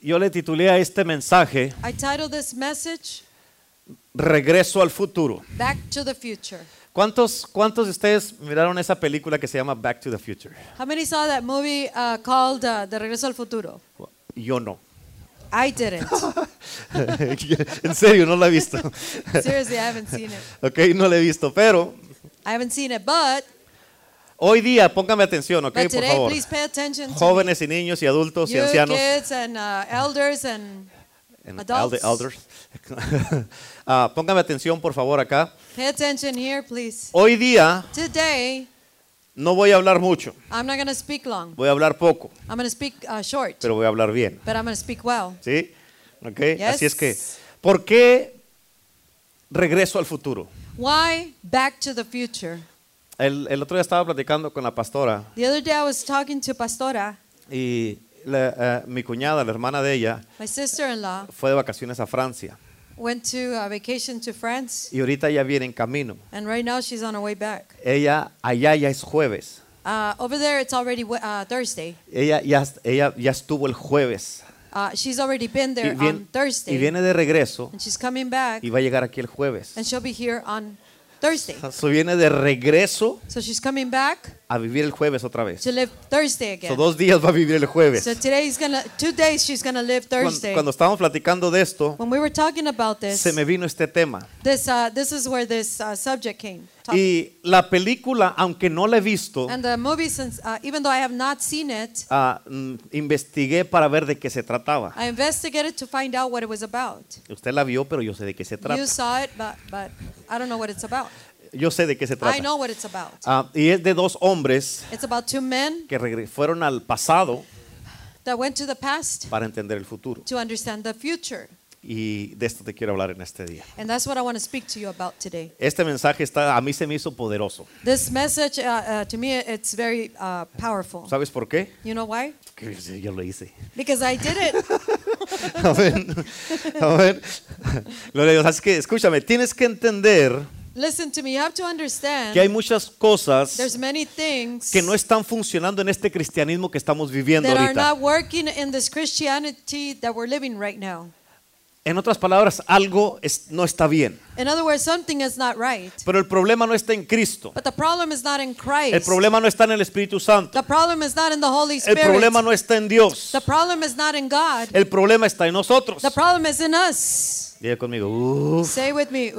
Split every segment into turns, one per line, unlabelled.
Yo le titulé a este mensaje
I titled this message
Regreso al futuro.
Back to the Future.
¿Cuántos, ¿Cuántos de ustedes miraron esa película que se llama Back to the Future?
How many saw that movie uh, called uh, De Regreso al Futuro?
Yo no.
I didn't.
en serio, no la he visto.
Seriously, I haven't seen it.
ok, no la he visto, pero
I haven't seen it, but,
hoy día, póngame atención, ok,
but
por
today,
favor.
please pay attention to
Jóvenes y niños y adultos y
you
ancianos.
kids and uh, elders and
and
adults.
elder- elders. Ah, póngame atención, por favor, acá.
pay attention here, please.
Hoy día
Today,
no voy a hablar mucho,
I'm not going to speak long.
voy a hablar poco,
I'm going to speak uh, short,
pero voy a hablar bien.
but I'm going to speak well.
¿Sí? Ok, así es que, ¿por qué regreso al futuro?
Why back to the future?
El, el otro día estaba platicando con la pastora
The other day I was talking to Pastora,
y la- eh, mi cuñada, la hermana de ella,
my
fue de vacaciones a Francia
went to a vacation to France,
y ahorita ya viene en camino.
and right now she's on her way back.
Ella, allá ya es jueves.
Uh, over there, it's already uh, Thursday.
Ella ya, ella ya estuvo el jueves
Uh, she's already been
y,
there
vien-
on Thursday,
y viene de regreso
and she's coming back,
y va a llegar aquí el jueves.
and she'll be here on Thursday.
So viene de regreso
So she's coming back
a vivir el jueves otra vez.
to live Thursday
So
again.
dos días va a vivir el jueves.
So gonna, two days she's gonna live
Cuando,
Thursday.
cuando estábamos platicando de esto,
When we were talking about this,
se me vino este tema.
this, uh, this is where this uh, subject came.
Y la película, aunque no la he visto,
And the movie, since uh, even though I have not seen it,
ah, mm, investigué para ver de qué se trataba.
I investigated to find out what it was about.
Usted la vio, pero yo sé de qué se trata.
You saw it, but, but I don't know what it's about.
Yo sé de qué se
I
trata.
know what it's about.
Ah, y es de dos hombres
It's about two men
que regre- fueron al pasado
that went to the past
para entender el futuro.
to understand the future.
Y de esto te quiero hablar en este día.
And that's what I want to speak to you about today.
Este mensaje está, a mí se me hizo poderoso.
This message, uh, uh, to me, it's very uh, powerful.
¿Sabes por qué?
You know why?
Que sí, yo lo hice.
Because I did it.
Gloria a Dios. Así que escúchame, tienes que entender
Listen to me. You have to
que hay
understand
muchas cosas
there's many things
que no están funcionando en este cristianismo que estamos viviendo
that are not working in this Christianity that we're living right now.
En otras palabras, algo es- no está bien.
In other words, something is not right.
Pero el problema no está en Cristo.
But the problem is not in Christ.
El problema no está en el Espíritu Santo.
The problem is not in the Holy
El
Spirit.
problema no está en Dios.
The problem is not in God.
El problema está en nosotros.
The problem is in us.
Diga conmigo.
Say with me,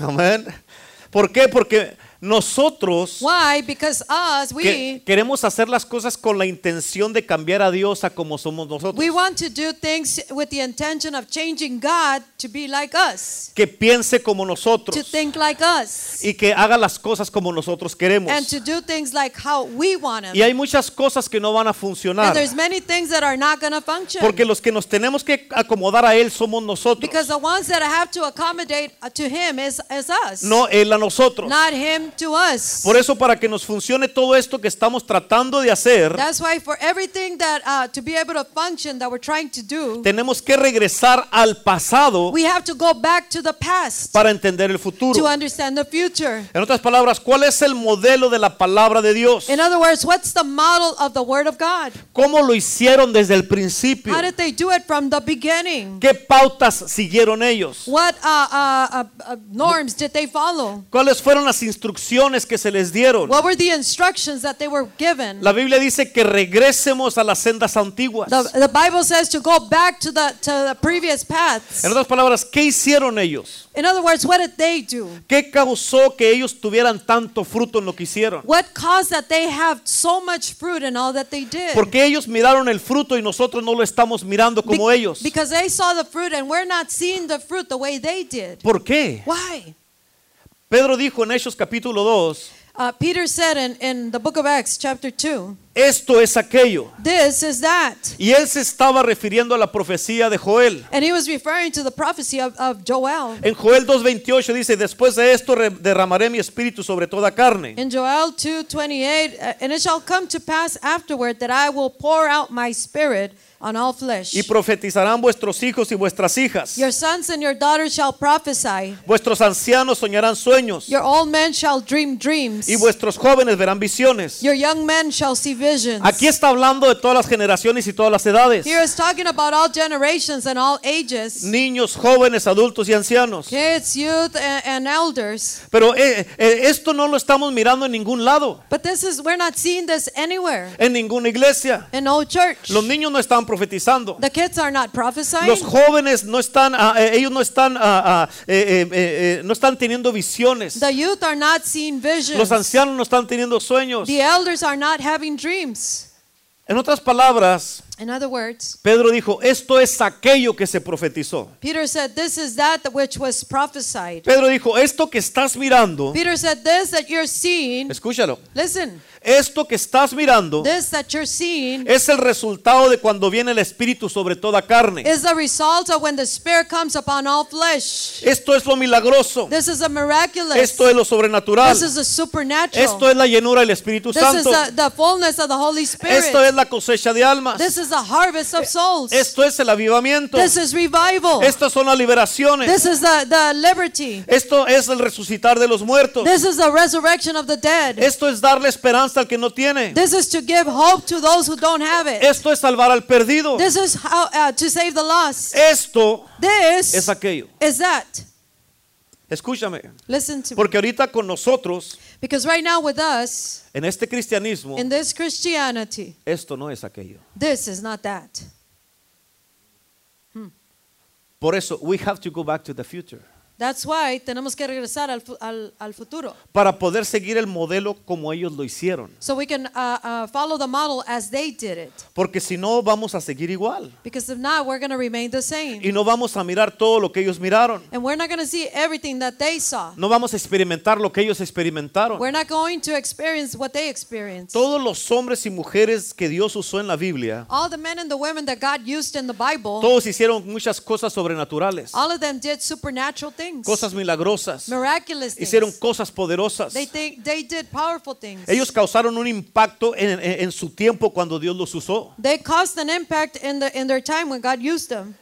amén. ¿Por qué? Porque nosotros
Why? Because us,
que-
we
queremos hacer las cosas con la intención de cambiar a Dios a como somos nosotros.
we want to do things with the intention of changing God to be like us,
Que piense como
to
nosotros
think like us,
y que haga las cosas como nosotros queremos.
and to do things like how we want them.
Y hay muchas cosas que no van a
And
funcionar.
there's many things that are not going to function.
Porque los que nos tenemos que acomodar a Él somos nosotros.
because the ones that have to accommodate to Him is, is us,
No Él a nosotros.
not Him to us.
Por eso para que nos funcione todo esto que estamos tratando de hacer,
That's why for everything that uh, to be able to function that we're trying to do,
tenemos que regresar al pasado
we have to go back to the past
para entender el futuro.
to understand the future.
En otras palabras, ¿cuál es el modelo de la palabra de Dios?
In other words, what's the model of the Word of God?
¿Cómo lo hicieron desde el principio?
How did they do it from the beginning?
¿Qué pautas siguieron ellos?
What uh, uh, uh, uh, norms did they follow?
¿Cuáles fueron las instrucciones que se les dieron?
What were the instructions that they were given?
La Biblia dice que regresemos a las sendas antiguas.
The, the Bible says to go back to the to the previous paths.
En otras palabras, ¿qué hicieron ellos?
In other words, what did they do?
¿Qué causó que ellos tuvieran tanto fruto en lo que hicieron?
What caused that they have so much fruit in all that they did?
Porque ellos miraron el fruto y nosotros no lo estamos mirando
Be-
como ellos.
Because they saw the fruit and we're not seeing the fruit the way they did.
¿Por qué?
Why?
Pedro dijo en Hechos capítulo 2,
Uh, Peter said in, in the book of Acts, chapter 2,
esto es aquello.
this is that.
Y él se estaba refiriendo a la profecía de Joel.
And he was referring to the prophecy of, of Joel.
En Joel 2.28 dice, después de esto derramaré mi espíritu sobre toda carne.
In Joel 2:28, uh, and it shall come to pass afterward that I will pour out my spirit on all flesh.
Y profetizarán vuestros hijos y vuestras hijas.
Your sons and your daughters shall prophesy.
Vuestros ancianos soñarán sueños.
Your old men shall dream dreams.
Y vuestros jóvenes verán visiones.
Your young men shall see visions.
Aquí está hablando de todas las generaciones y todas las edades.
Here is talking about all generations and all ages.
Niños, jóvenes, adultos y ancianos.
Kids, youth, and, and elders.
Pero eh, eh, esto no lo estamos mirando en ningún lado,
But this is, we're not seeing this anywhere.
en ninguna iglesia.
In no church.
Los niños no están profetizando.
The kids are not prophesying.
Los jóvenes no están, eh, ellos no están, eh, eh, eh, eh, no están teniendo visiones.
The youth are not seeing visions.
Los ancianos no están teniendo sueños.
The elders are not having dreams.
En otras palabras,
In other words,
Pedro dijo, esto es aquello que se profetizó.
Peter said, This is that which was prophesied.
Pedro dijo, esto que estás mirando,
Peter said, This that you're seeing,
escúchalo,
listen,
esto que estás mirando
this that you're seeing
es el resultado de cuando viene el Espíritu sobre toda carne.
is the result of when the Spirit comes upon all flesh.
Esto es lo milagroso.
This is a miraculous.
Esto es lo sobrenatural.
This is a supernatural.
Esto es la llenura del Espíritu
this is
Santo.
the, the fullness of the Holy Spirit.
Esto es la cosecha de almas.
this is the harvest of souls.
Esto es el avivamiento.
this is revival.
Estas son las liberaciones.
this is the, the liberty.
Esto es el resucitar de los muertos.
This is the resurrection of the dead.
Esto es darle esperanza al que no tiene.
This is to give hope to those who don't have it.
Esto es salvar al perdido.
This is how uh, to save the lost.
Esto
This
es aquello.
is that.
Escúchame.
Listen to me.
Porque ahorita con nosotros,
Because right now with us,
en este cristianismo,
in this Christianity,
esto no es aquello.
this is not that.
Por eso, we have to go back to the future.
That's why tenemos que regresar al, al, al futuro.
Para poder seguir el modelo como ellos lo hicieron.
So we can uh, uh, follow the model as they did it.
Porque si no, vamos a seguir igual.
Because if not, we're going to remain the same.
Y no vamos a mirar todo lo que ellos miraron.
And we're not going to see everything that they saw.
No vamos a experimentar lo que ellos experimentaron.
We're not going to experience what they experienced.
Todos los hombres y mujeres que Dios usó en la Biblia,
All the men and the women that God used in the Bible,
todos hicieron muchas cosas sobrenaturales,
all of them did supernatural things,
cosas milagrosas,
miraculous things.
hicieron cosas poderosas.
They, think, they did powerful things.
Ellos causaron un impacto en, en- en su tiempo cuando Dios los usó.
They caused an impact in, the, in their time when God used them.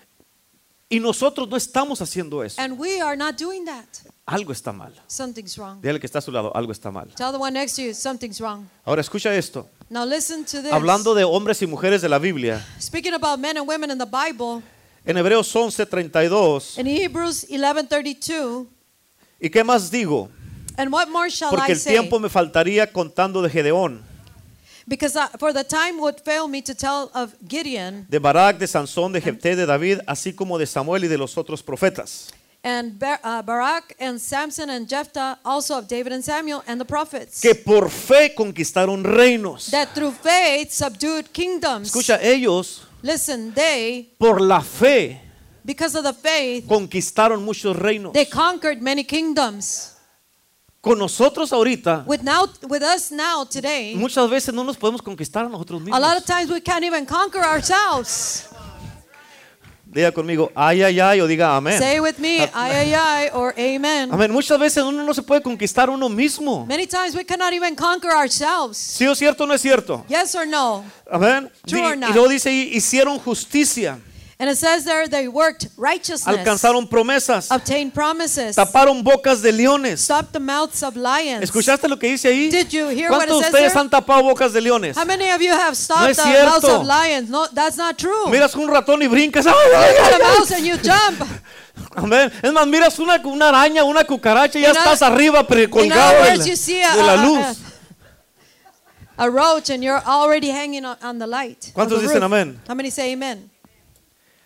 Y nosotros no estamos haciendo eso.
And we are not doing that.
Algo está mal.
Something's wrong.
Dígale que está a su lado, algo está mal.
Tell the one next to you, something's wrong.
Ahora escucha esto.
Now listen to this.
Hablando de hombres y mujeres de la Biblia,
Speaking about men and women in the Bible,
en Hebreos 11:32,
in Hebrews 11:32,
¿y qué más digo?
and what more shall
Porque
I
el
say?
tiempo me faltaría contando de Gedeón,
Because uh, for the time would fail me to tell of Gideon
de Barak, de Sansón, de Jefté, de David, así como de Samuel y de los otros profetas.
and Bar- uh, Barak and Samson and Jephthah, also of David and Samuel and the prophets,
que por fe conquistaron reinos.
that through faith subdued kingdoms.
Escucha, ellos
Listen, they,
por la fe
because of the faith,
conquistaron muchos reinos.
they conquered many kingdoms.
Con nosotros ahorita,
With now, with us now today,
muchas veces no nos podemos conquistar a nosotros
a lot of
mismos.
times we can't even conquer ourselves.
Diga conmigo, ay, ay, ay, o diga amén.
Say with me, ay, ay, ay, or amen.
Amén. Muchas veces uno no se puede conquistar uno mismo.
Many times we cannot even conquer ourselves.
¿Sí o cierto o no es cierto?
Yes or no?
Amén.
True
Y-
or
y
not?
luego dice, y hicieron justicia,
And it says there they worked righteousness,
alcanzaron promesas,
obtained promises,
taparon bocas de leones.
stopped the mouths of lions.
¿Escuchaste lo que dice ahí?
Did you hear what
¿Cuántos de ustedes
there?
han tapado bocas de leones?
How many of you have
No
stopped
es
the mouths
cierto.
of lions? No, that's not true.
Miras un ratón y brincas. ¡Ay, ay,
Look
ay,
at a
ay!
mouse and you jump.
Amén. Es más, miras una, una araña, una cucaracha y ya estás
other-
arriba colgado de la,
a,
de la
a-
luz.
a- a roach and you're already hanging on, on the light.
¿Cuántos
the
dicen amén?
How many say amen?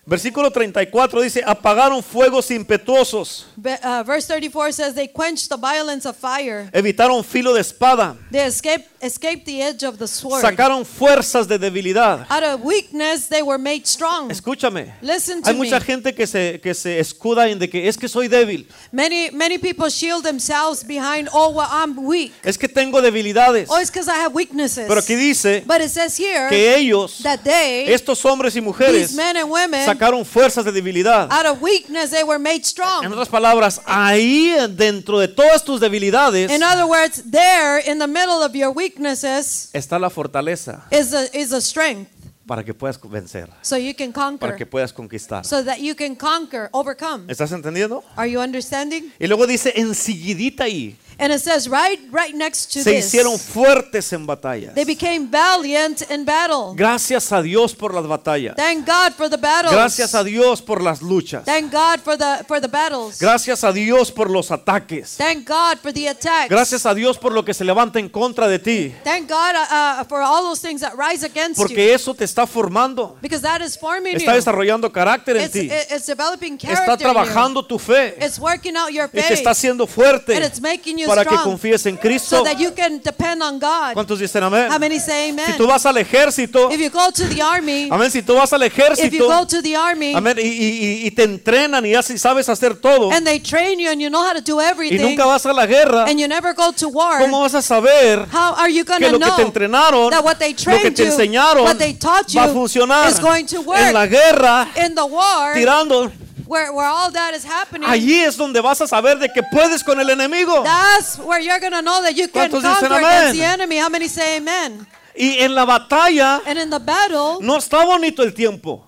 Versículo 34 dice, apagaron fuegos impetuosos,
Be- uh, verse 34 says they quenched the violence of fire.
evitaron filo de espada,
They escaped, escaped the edge of the sword.
sacaron fuerzas de debilidad.
Out of weakness, they were made strong.
Escúchame.
Listen to
Hay mucha
me.
gente que se, que se escuda en de que es que soy débil,
Many, many people shield themselves behind, oh, well, I'm weak.
es que tengo debilidades.
Oh, it's because I have weaknesses.
Pero aquí dice
But it says here
que ellos,
that they,
estos hombres y
these
mujeres,
men and women,
sacaron fuerzas de debilidad.
out of weakness, they were made
En
strong.
otras palabras, ahí dentro de todas tus debilidades
In other words, there in the middle of your weaknesses
está la fortaleza.
is a, is a strength.
para que puedas vencer,
so you can
para
conquer,
que puedas conquistar.
so that you can conquer, overcome.
¿Estás entendiendo?
Are you understanding?
Y luego dice, enseguidita ahí,
And it says right, right next to
se
this,
hicieron fuertes en batallas.
they became valiant in battle.
Gracias a Dios por las batallas.
Thank God for the battles.
Gracias a Dios por las luchas.
Thank God for the for the battles.
Gracias a Dios por los ataques.
Thank God for the attacks.
Gracias a Dios por lo que se levanta en contra de ti.
Thank God uh, uh, for all those things that rise against you.
Porque eso te está formando.
Because that is forming
Está
you.
desarrollando carácter en
It's,
ti.
it's developing character
Está
in you.
trabajando tu fe.
It's working out your
Y te
faith
está haciendo fuerte
and it's making you
para que confíes en Cristo.
so that you can depend on God.
¿Cuántos dicen amén?
How many say amen?
Si tú vas al ejército,
If you go to the army,
amén, si tú vas al
if you
ejército,
go to the army
amén, y, y- y- te entrenan y así sabes hacer todo, y nunca vas a la guerra,
and you never go to war,
¿cómo vas a saber
how are you going
que lo que te entrenaron,
that what they
lo que te enseñaron, va a funcionar
is going to work
en la guerra,
in the war
tirando?
Where, where all that is happening?
Allí es donde vas a saber de que puedes con el enemigo.
That's where you're going to know that you can
¿Cuántos dicen
conquer against the enemy. How many say amen?
Y en la batalla
And in the battle,
no está bonito el tiempo.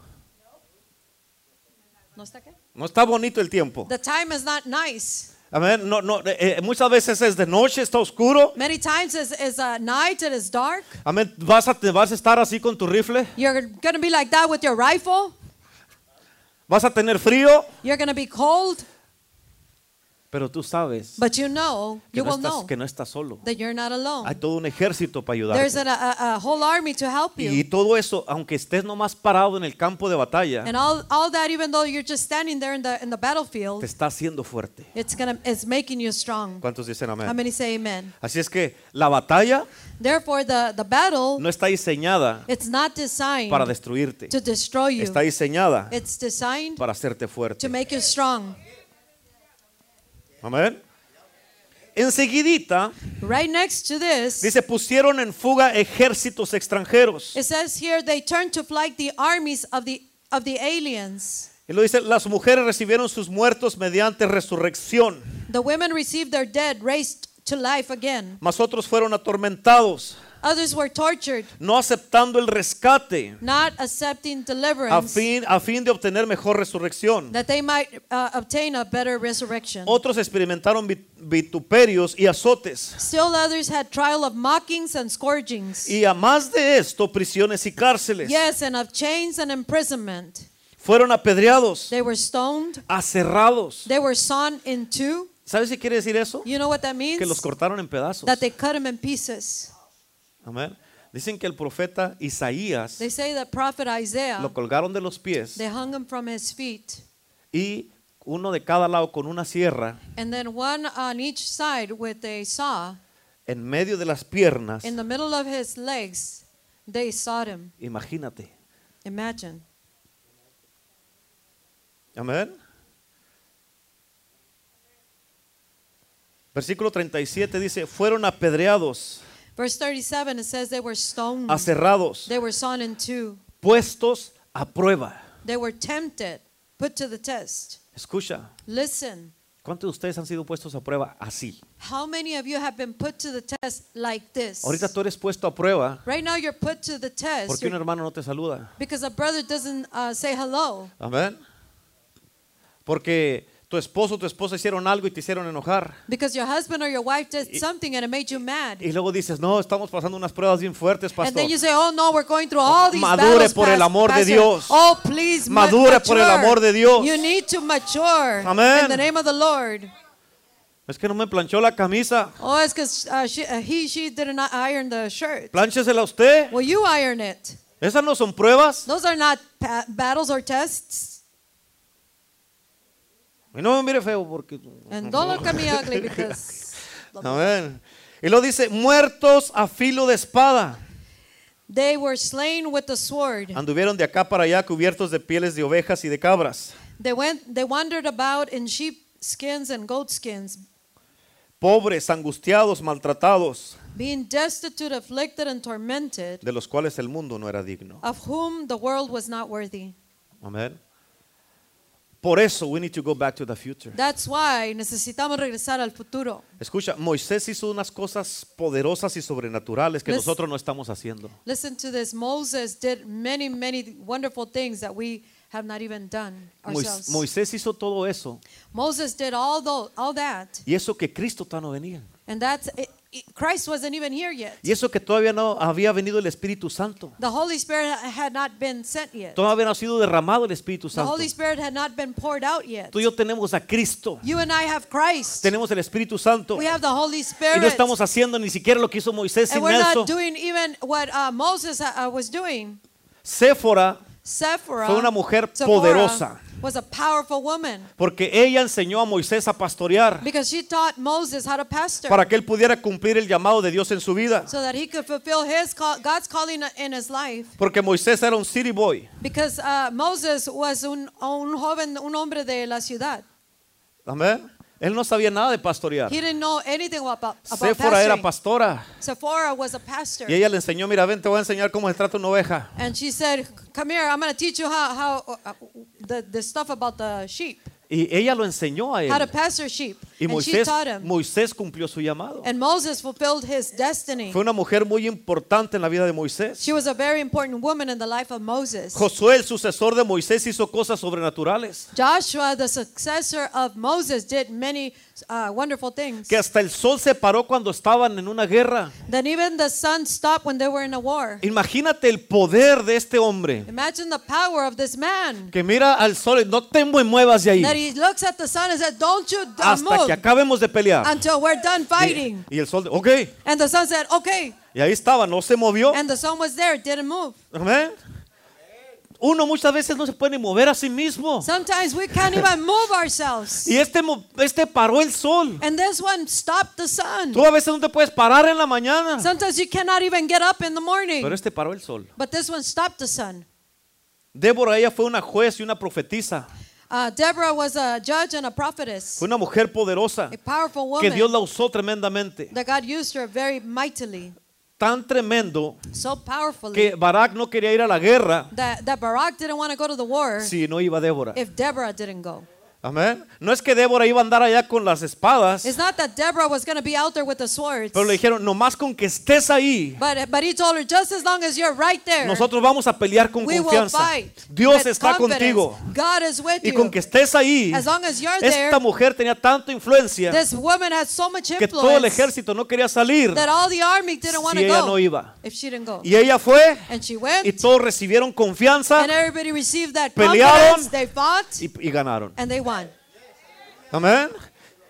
¿No está qué?
No está bonito el tiempo.
the time is not nice.
Amén. No, no, eh, eh, muchas veces es de noche, está oscuro.
Many times it's, it's uh, night, it is dark.
Amén. Vas a, vas a estar así con tu rifle.
You're going to be like that with your rifle.
Vas a tener frío.
You're to be cold,
Pero tú sabes
but you know,
que
you
no,
will
estás,
know
que no estás solo.
that you're not alone.
Hay todo un ejército para
There's
ayudarte.
a, a, a whole army to help
Y
you.
todo eso, aunque estés nomás parado en el campo de batalla,
And all, all that, even though you're just standing there in the, in the
te
battlefield,
está haciendo fuerte.
it's, gonna, it's making you strong.
¿Cuántos dicen
How
amén?
many say amen?
Así es que la batalla
Therefore, the, the battle,
no está diseñada
it's not designed
para destruirte.
to destroy you.
Está diseñada
It's designed
para hacerte fuerte.
to make you strong.
Amén. Enseguidita,
Right next to this,
dice, pusieron en fuga ejércitos extranjeros.
it says here they turned to flight the armies of the of the aliens.
Y lo dice, las mujeres recibieron sus muertos mediante resurrección,
The women received their dead raised to life again.
mas otros fueron atormentados,
Others were tortured,
no aceptando el rescate
not accepting
a
deliverance,
fin, a fin de obtener mejor resurrección.
that they might uh, obtain a better resurrection.
Otros experimentaron vit- vituperios y azotes.
Still others had trial of mockings and scourgings.
Y a más de esto, prisiones y cárceles.
Yes, and of chains and imprisonment.
Fueron apedreados,
They were stoned.
aserrados.
They were sawn in two.
¿Sabes qué quiere decir eso?
You know what that means?
Que los cortaron en pedazos.
That they cut him in pieces.
Amén. Dicen que el profeta Isaías
They say that prophet Isaiah,
lo colgaron de los pies
they hung him from his feet.
y uno de cada lado con una sierra
And then one on each side with a saw.
en medio de las piernas.
In the middle of his legs, they sawed him.
Imagínate.
Imagine.
Amén. Versículo 37 dice, fueron apedreados,
Verse 37, it says they were stoned.
aserrados,
They were sawn in two.
puestos a prueba.
They were tempted, put to the test.
Escucha,
Listen,
¿cuántos de ustedes han sido puestos a prueba así?
how many of you have been put to the test like this?
Ahorita tú eres puesto a prueba
Right now you're put to the test
porque un hermano no te saluda.
because a brother doesn't uh, say hello.
Amén. Porque tu esposo o tu esposa hicieron algo y te hicieron enojar.
Because your husband or your wife did something and it made you mad.
Y luego dices, no, estamos pasando unas pruebas bien fuertes,
And
pastor.
then you say, oh no, we're going through all these
Madure
battles,
por el amor de
pastor.
Dios.
Oh, please ma-
Madure por el
mature.
amor de Dios.
You need to mature
Amén.
in the name of the Lord.
Es que no me planchó la camisa.
Oh, it's because uh, she, uh, he, she didn't iron the shirt.
Plánchesela usted.
Well, you iron it.
Esas no son pruebas.
Those are not battles or tests.
Y no me mire feo porque...
And don't look at me ugly because
Amén. Y lo dice, muertos a filo de espada.
they were slain with the sword.
Anduvieron de acá para allá cubiertos de pieles de ovejas y de cabras.
They went, they wandered about in sheep skins and goat skins,
Pobres, angustiados, maltratados,
being destitute, afflicted, and tormented,
de los cuales el mundo no era digno.
of whom the world was not worthy.
Amén. Por eso we need to go back to the future.
That's why necesitamos regresar al futuro.
Escucha, Moisés hizo unas cosas poderosas y sobrenaturales que
Let's-
nosotros no estamos haciendo.
Listen to this. Moses did many, many wonderful things that we have not even done ourselves.
Moisés hizo todo eso
Moses did all tho- all that,
y eso que Cristo todavía no venía.
and that's Christ wasn't even here yet.
Y eso que todavía no había venido el Espíritu Santo.
The Holy Spirit had not been sent yet.
Todavía no ha sido derramado el Espíritu
The
Santo.
Holy Spirit had not been poured out yet.
Tú y yo tenemos a Cristo.
You and I have Christ.
Tenemos el Espíritu Santo.
We have the Holy
Y
Spirit.
no estamos haciendo ni siquiera lo que hizo Moisés
and
sin
we're
eso.
not doing even what uh, Moses uh, uh, was doing.
Séfora,
Sephora
Fue una mujer
Sephora
poderosa.
Was a powerful woman
porque ella enseñó a Moisés a pastorear
because she taught Moses how to pastor
para que él pudiera cumplir el llamado de Dios en su vida.
so that he could fulfill his call, God's calling in his life.
Porque Moisés era un city boy.
Because uh, Moses was un, un joven, un hombre de la ciudad.
Amén. Él no sabía nada de pastorear.
He didn't know anything about, about
Séfora era
pastoring.
pastora.
Sephora was a pastor.
Y ella le enseñó, mira, ven, te voy a enseñar cómo se trata una oveja.
And she said, "Come here. I'm going to teach you how how uh, the the stuff about the sheep,
Y ella lo enseñó a
how to
él.
pasture sheep."
Y
and she
Moisés,
taught him.
Moisés cumplió su llamado.
And Moses fulfilled his destiny.
Fue una mujer muy importante en la vida de Moisés.
She was a very important woman in the life of Moses.
Josué, el sucesor de Moisés, hizo cosas sobrenaturales.
Joshua, the successor of Moses, did many uh, wonderful things.
Que hasta el sol se paró cuando estaban en una guerra.
Then even the sun stopped when they were in a war.
Imagínate el poder de este hombre.
Imagine the power of this man.
Que mira al sol y no te muevas de ahí.
That he looks at the sun and said, "Don't you
Hasta
move
que acabemos de pelear.
until we're done fighting."
Y, y el sol, ok.
And the sun said, "Okay."
Y ahí estaba, no se movió.
And the sun was there, it didn't move.
Amén. Uno muchas veces no se puede mover a sí mismo.
Sometimes we can't even move ourselves.
Y este, este paró el sol.
And this one stopped the sun.
Tú a veces no te puedes parar en la mañana.
Sometimes you cannot even get up in the morning.
Pero este paró el sol.
But this one stopped the sun.
Débora, ella fue una juez y una profetisa.
Uh, Deborah was a judge and a prophetess,
Fue una mujer poderosa
a powerful
que
woman
Dios la usó tremendamente.
that God used her very mightily,
Tan tremendo
so
que Barak no quería ir a la guerra
that, that Barak didn't want to go to the war
si no iba Débora.
if Deborah didn't go.
Amén. No es que Débora iba a andar allá con las espadas,
It's not that Deborah was going to be out there with the swords,
pero le dijeron, nomás con que estés ahí,
but, but he told her, just as long as you're right there,
nosotros vamos a pelear con
we will
confianza.
fight.
Dios está
confidence.
contigo.
God is with
Y
you.
con que estés ahí,
As long as you're there,
esta mujer tenía tanta influencia
this woman had so much
que todo el ejército no quería salir
that all the army didn't want
si ella
go
no iba.
if she didn't go.
Y ella fue
And she went,
y todos recibieron confianza
and everybody received that
pelearon.
They fought,
y, y ganaron.
and they won.
Amén.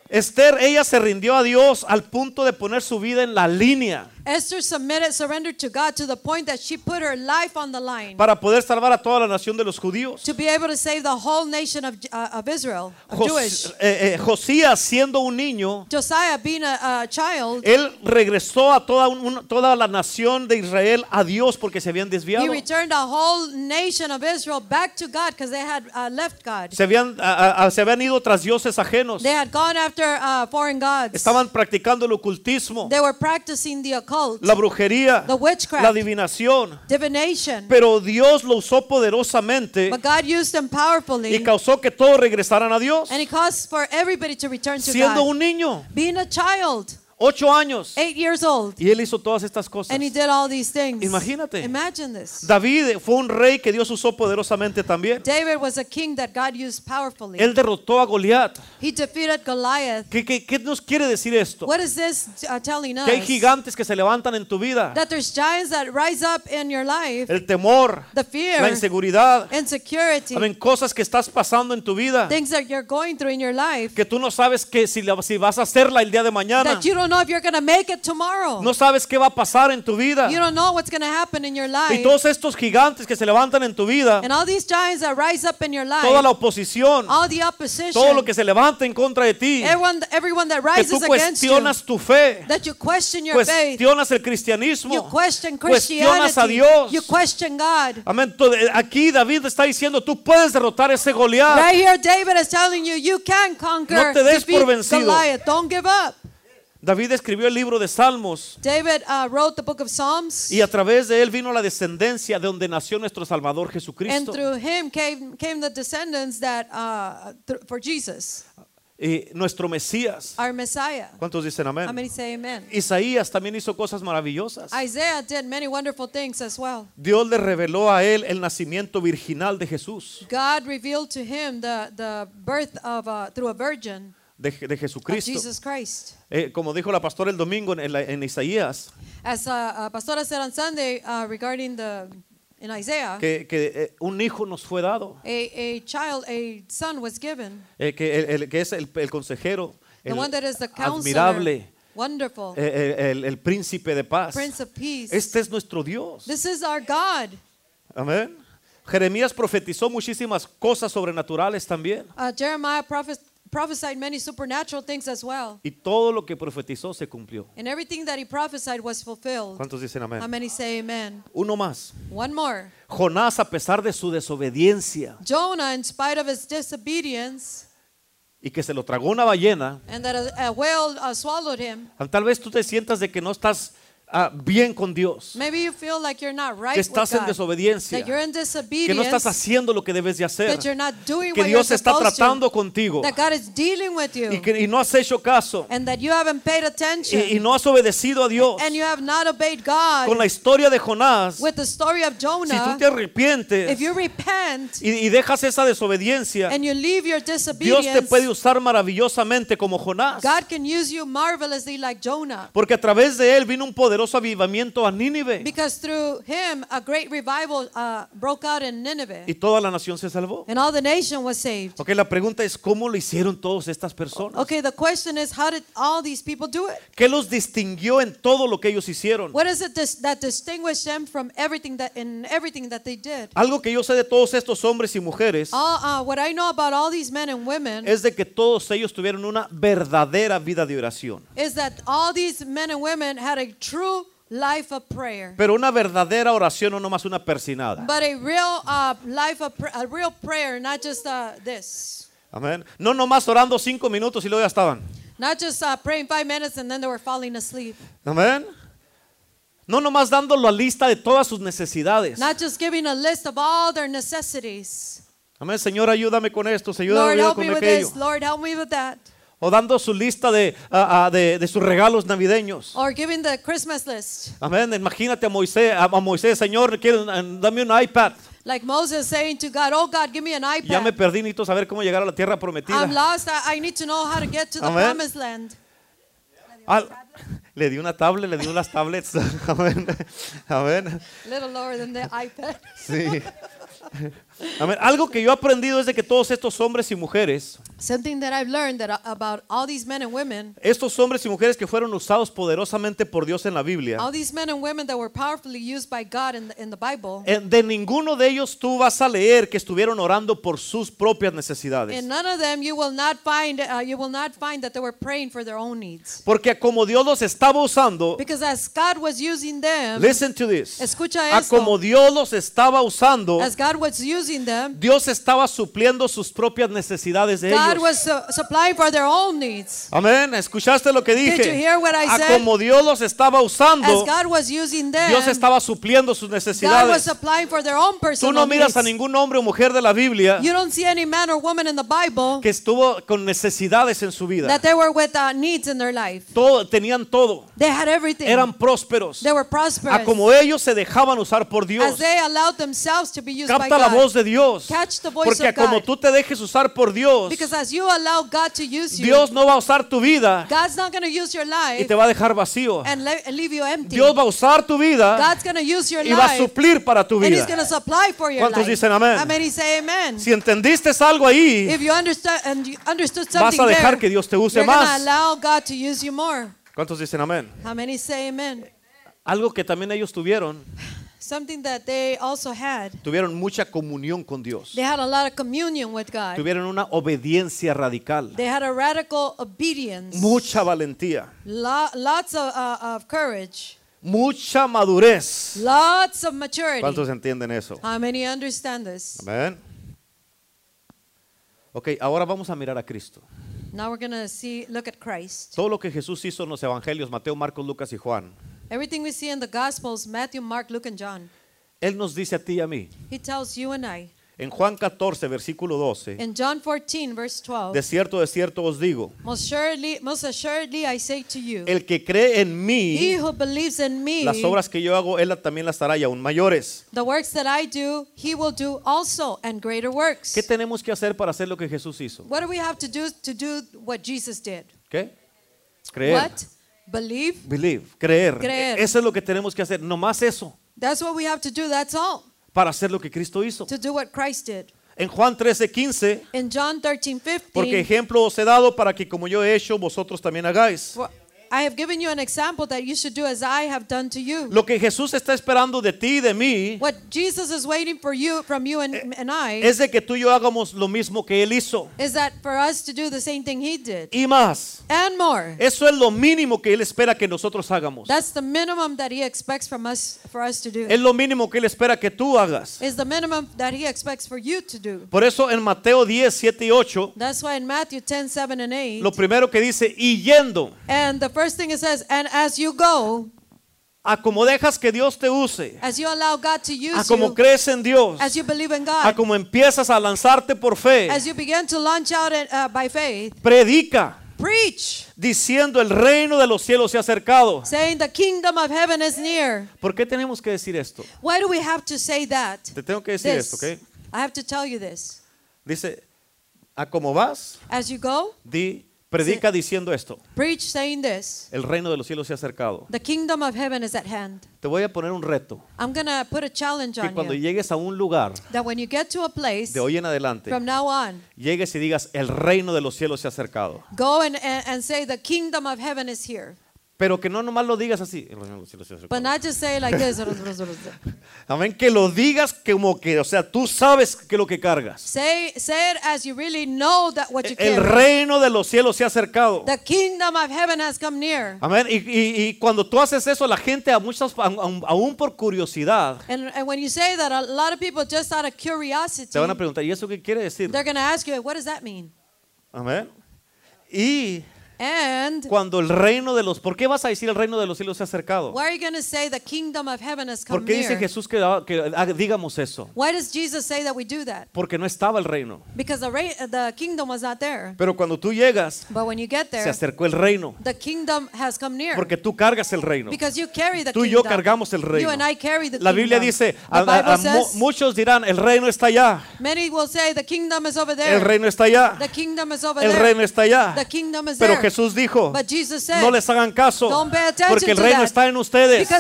Esther, ella se rindió a Dios al punto de poner su vida en la línea
Esther submitted, surrendered to God to the point that she put her life on the line
para poder salvar a toda la nación de los judíos.
to be able to save the whole nation of, uh, of Israel, of
Jos-
Jewish.
eh, eh, Josías, siendo un niño,
Josiah, being a, a child,
él regresó a toda, un- toda la nación de Israel a Dios porque se habían
he
desviado.
returned a whole nation of Israel back to God because they had uh, left God.
Se habían, a- a- se habían ido tras dioses ajenos.
They had gone after uh, foreign gods.
Estaban practicando el ocultismo,
They were practicing the occult,
la brujería,
the witchcraft,
la adivinación.
divination.
Pero Dios lo usó poderosamente
But God used them powerfully,
y causó que todos regresaran a Dios.
and He caused for everybody to return to
Siendo
God.
un niño,
Being a child,
ocho años.
eight years old,
Y él hizo todas estas cosas.
and he did all these things.
Imagínate.
Imagine this.
David fue un rey que Dios usó poderosamente también.
David was a king that God used powerfully.
Él derrotó a Goliat.
He defeated Goliath.
¿Qué, qué, qué nos quiere decir esto?
What is this uh, telling us?
Que hay gigantes que se levantan en tu vida.
That there's giants that rise up in your life.
El temor,
The fear,
la inseguridad,
insecurity,
Amén, cosas que estás pasando en tu vida.
things that you're going through in your life
Que tú no sabes que si, si vas a hacerla el día de mañana.
that you don't know if you're going to make it tomorrow.
No sabes qué va a pasar en tu vida.
You don't know what's going to happen in your
Y
life.
todos estos gigantes que se levantan en tu vida.
And all these giants that rise up in your life,
Toda la oposición.
all the opposition,
Todo lo que se levanta en contra de ti.
everyone, everyone that
Que tú
rises against you,
cuestionas tu fe.
that you question your faith,
Cuestionas el
you
cristianismo.
question
Cuestionas a
Christianity,
Dios.
you question God.
Amén. Todo- Aquí David está diciendo, tú puedes derrotar ese Goliat.
Right here, David is telling you, you can conquer,
No te des por vencido.
Goliath. Don't give up.
David escribió el libro de Salmos
David uh, wrote the book of Psalms,
y a través de él vino la descendencia de donde nació nuestro Salvador
and
Jesucristo.
through him came, came the descendants that thr- for Jesus,
Y nuestro Mesías.
our Messiah.
¿Cuántos dicen
How
amén?
many say amen?
Isaías también hizo cosas maravillosas.
Isaiah did many wonderful things as well.
Dios le reveló a él el nacimiento virginal de Jesús,
God revealed to him the, the birth of uh, through a virgin
de, de Jesucristo.
Jesus Christ.
Eh, como dijo la pastora el domingo en, la- en Isaías,
As uh, uh, Pastora said on Sunday uh, regarding the in Isaiah,
que, que, eh, un hijo nos fue dado,
a, a child, a son was given.
eh, que, el, el- que es el, el consejero,
The
el
one that is the
admirable,
wonderful,
eh, el, el príncipe de paz.
Prince of Peace.
Este es nuestro Dios.
This is our God.
Amén. Jeremías profetizó muchísimas cosas sobrenaturales también.
Uh, Jeremiah prophes- prophesied many supernatural things as well.
Y todo lo que profetizó se cumplió.
And everything that he prophesied was fulfilled.
¿Cuántos dicen
How
amén?
many say amen?
Uno más.
One more.
Jonás, a pesar de su desobediencia
Jonah, in spite of his disobedience,
y que se lo tragó una ballena,
and that a, a whale uh, swallowed him,
tal vez tú te sientas de que no estás ah, bien con Dios,
maybe you feel like you're not right
que estás en desobediencia,
that you're in
que
disobedience,
no estás haciendo lo que debes de hacer,
that you're not doing
que
what you're
Dios está tratando
to,
contigo
that God is dealing with you,
y, que, y no has hecho caso
and that you haven't paid attention,
y, y no has obedecido a Dios.
and you have not obeyed God.
Con la historia de Jonás,
with the story of
si tú
Jonah,
te arrepientes
if you repent
y, y dejas esa desobediencia,
and you leave your
Dios te
disobedience,
puede usar maravillosamente como Jonás.
God can use you marvelously like Jonah.
Porque a través de él vino un poderoso avivamiento a Nínive
Because through him, a great revival uh, broke out in Nineveh,
y toda la nación se salvó.
and all the nation was saved.
Ok, la pregunta es cómo lo hicieron todas estas personas.
Okay, the question is, how did all these people do it?
¿Qué los distinguió en todo lo que ellos hicieron?
What is it that distinguished them from everything that in everything that they did?
Algo que yo sé de todos estos hombres y mujeres
All, uh, what I know about all these men and women
es de que todos ellos tuvieron una verdadera vida de oración.
is that all these men and women had a true life of prayer.
Pero una verdadera oración, no nomás una persinada.
But a real uh, life of a real prayer, not just uh, this,
Amén. No nomás orando cinco minutos y luego ya estaban.
not just uh, praying five minutes and then they were falling asleep,
Amén. No nomás dando la lista de todas sus necesidades.
not just giving a list of all their necessities.
Amén. Señor, ayúdame con esto. Señor,
Lord,
ayúdame
help me
con
with
aquello.
this. Lord, help me with that.
O dando su lista de, ah, ah, de, de sus regalos navideños.
Or giving the Christmas list,
Amén. Imagínate a Moisés, a, Moisés, Señor, quiero, ah, dame un iPad.
like Moses saying to God, "Oh God, give me an iPad.
Ya me perdí, necesito saber cómo llegar a la tierra
I'm
prometida.
lost. I, I need to know how to get to the promised land."
Ah, le di una tablet, le di unas tablets. Amén. Amén.
A little lower than the iPad.
Sí. Amén. Algo que yo he aprendido es de que todos estos hombres y mujeres,
Something that I've learned that uh, about all these men and women,
estos hombres y mujeres que fueron usados poderosamente por Dios en la Biblia,
all these men and women that were powerfully used by God in the, in the Bible,
eh, de ninguno de ellos tú vas a leer que estuvieron orando por sus propias necesidades.
in none of them you will not find uh, you will not find that they were praying for their own needs.
Porque como Dios los estaba usando,
Because as God was using them,
listen to this.
escucha
A
esto.
como Dios los estaba usando,
as God was using them,
Dios estaba supliendo sus propias necesidades de
God
ellos.
was uh, supplying for their own needs.
Amén. ¿Escuchaste lo que
Did
dije?
you hear what I
A
said?
como Dios los estaba
As
usando,
God was using them,
Dios estaba supliendo sus
God was
necesidades.
supplying for their own
Tú no miras a ningún hombre o mujer de la Biblia
You don't see any man or woman in the Bible
que estuvo con necesidades en su vida.
that they were with uh, needs in their life.
Todo, tenían todo.
They had everything.
Eran prósperos.
they were prosperous.
A como ellos se dejaban usar por
as
Dios.
they allowed themselves to be used by
Capta la
God.
voz de Dios.
Catch the voice
Porque
of
como
God.
tú te dejes usar por Dios, Dios no va a usar tu vida y te va a dejar vacío.
and, le- and leave you empty.
Dios va a usar tu vida y va a suplir para tu vida. ¿Cuántos dicen amén? Si entendiste algo ahí, vas a dejar que Dios te use más. ¿Cuántos dicen amén? Algo que también ellos tuvieron,
Something that they also had.
tuvieron mucha comunión con Dios.
They had a lot of communion with God.
Tuvieron una obediencia radical,
They had a radical obedience.
mucha valentía,
Lo- lots of, uh, of courage.
mucha madurez.
Lots of maturity.
¿Cuántos entienden eso?
How many understand this?
Amén. Ok, ahora vamos a mirar a Cristo.
Now we're going to see look at Christ.
Todo lo que Jesús hizo en los evangelios, Mateo, Marcos, Lucas y Juan,
Everything we see in the Gospels, Matthew, Mark, Luke, and John,
Él nos dice a ti y a mí.
he tells you and I.
En Juan 14, versículo 12,
In John 14, verse 12,
de cierto, de cierto os digo,
most surely, most assuredly I say to you,
el que cree en
he
mí,
who believes in me,
las obras que yo hago, Él también las hará y aún mayores.
the works that I do, he will do also, and greater works.
¿Qué tenemos que hacer para hacer lo que Jesús hizo?
What do we have to do to do what Jesus did?
¿Qué? Creer.
What? Believe?
Believe, creer.
Creer.
Eso es lo que tenemos que hacer, no más eso,
That's what we have to do, that's all.
para hacer lo que Cristo hizo.
To do what Christ did.
En Juan 13, 15,
In John 13, 15,
porque ejemplo os he dado para que como yo he hecho, vosotros también hagáis.
for- I have given you an example that you should do as I have done to you.
Lo que Jesús está esperando de ti y de mí
What Jesus is waiting for you from you and, and I
es de que tú y yo hagamos lo mismo que Él hizo
is that for us to do the same thing he did
y más.
and more.
Eso es lo mínimo que Él espera que nosotros hagamos.
That's the minimum that he expects from us for us to do.
Es lo mínimo que Él espera que tú hagas.
Is the minimum that he expects for you to do.
Por eso en Mateo 10, 7 y 8,
That's why in Matthew 10, 7 and 8,
lo primero que dice, y yendo,
and the first thing it says, and as you go,
a como dejas que Dios te use,
as you allow God to
a
use
como
you,
crees en Dios,
as you believe in
a
God,
como empiezas a lanzarte por fe,
as you begin to launch out in, uh, by faith,
predica
preach,
diciendo el reino de los cielos se ha acercado.
saying the kingdom of heaven is near.
¿Por qué tenemos que decir esto?
Why do we have to say that?
Te tengo que decir
This.
esto, ¿ok?
I have to tell you this.
Dice, a como vas,
As you go,
di, predica diciendo esto.
preach saying this.
El reino de los cielos se ha acercado.
The kingdom of heaven is at hand.
Te voy a poner un reto.
I'm to put a challenge
Que
on
cuando
you.
llegues a un lugar,
That when you get to a place,
de hoy en adelante,
from now on,
llegues y digas, el reino de los cielos se ha acercado.
go and, and, and say, the kingdom of heaven is here.
Pero que no nomás lo digas así. El
But not just say it like this.
Amén, que lo digas como que, o sea, tú sabes que lo que cargas.
say, say it as you really know that what you
El
carry.
reino de los cielos se ha acercado.
The kingdom of heaven has come near.
Amén. Y, y- y cuando tú haces eso, la gente, a muchas, aún, aún por curiosidad,
And, and when you say that, a lot of people just out of curiosity,
te van a preguntar, ¿y eso qué quiere decir?
they're going to ask you, what does that mean?
Amén. Y
And
cuando el reino de los, ¿por qué vas a decir el reino de los cielos se ha acercado?
why are you going to say the kingdom of heaven has come
¿Por qué dice
near?
Jesús que, que ah, digamos eso?
Why does Jesus say that we do that?
Porque no estaba el reino.
Because the, ra- the kingdom was not there.
Pero cuando tú llegas,
But when you get
se
there,
acercó el reino.
the kingdom has come near.
Porque tú cargas el reino.
Because you carry the
Tú y yo
kingdom.
cargamos el
You
reino.
and I carry the
La Biblia
kingdom.
dice,
The
a- a-
Bible
a mu-
says,
muchos dirán, el reino está allá.
many will say the kingdom is over there.
El reino está allá.
The kingdom is over
El
there.
reino está allá.
The kingdom is
Pero
there.
Jesús dijo,
But Jesus said,
no les hagan caso. Porque el reino está en ustedes. Tú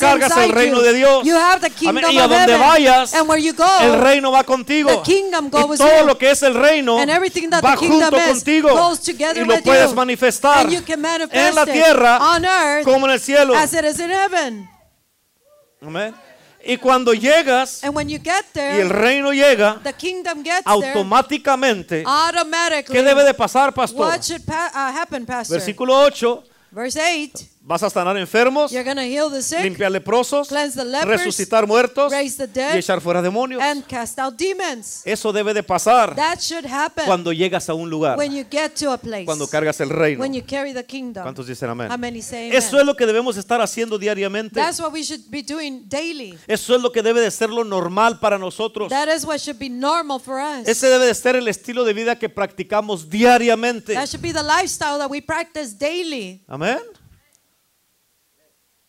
cargas el reino
you.
de Dios.
You have the kingdom
Amén. Y a donde vayas,
and where you go,
el reino va contigo. y todo lo que es el reino
And everything that
va
the kingdom
junto
is
contigo. y lo puedes manifestar en la tierra
earth
como en el cielo. Amén. Y cuando llegas
And when you get
y el
there,
reino llega,
the kingdom gets there
automáticamente,
automatically.
¿qué debe de pasar, pastor?
Pa- uh, happen, Pastor?
Versículo 8,
Verse 8
vas a sanar enfermos,
You're to heal the sick,
limpiar leprosos,
cleanse the lepers,
resucitar muertos
raise the dead,
y echar fuera demonios.
and cast out demons.
Eso debe de pasar
That should happen
cuando llegas a un lugar,
when you get to a place,
cuando cargas el reino.
when you carry the kingdom.
¿Cuántos dicen amén?
How many say amen?
Eso es lo que debemos estar haciendo diariamente.
That's what we should be doing daily.
Eso es lo que debe de ser lo normal para nosotros.
That is what should be normal for us.
Ese debe de ser el estilo de vida que practicamos diariamente.
That should be the lifestyle that we practice daily.
Amén.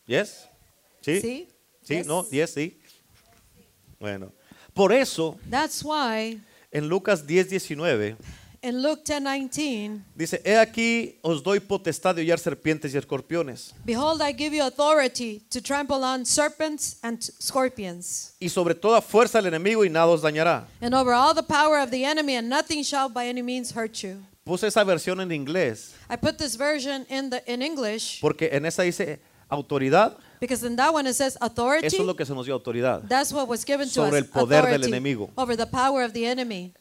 Yes. Sí.
See?
Sí,
Yes.
no, yes, sí. Bueno, por eso
That's why
en Lucas 10, 19
in Luke 10:19,
dice, he aquí os doy potestad de hollar serpientes y escorpiones
behold I give you authority to trample on serpents and scorpions
y sobre toda fuerza del enemigo y nada os dañará.
and over all the power of the enemy and nothing shall by any means hurt you.
Puse esa versión en inglés
I put this version in the in English
porque en esa dice autoridad.
because in that one it says authority.
Eso es lo que se nos dio autoridad.
That's what was given to
Sobre
us.
el poder del enemigo.
Over the power of the enemy.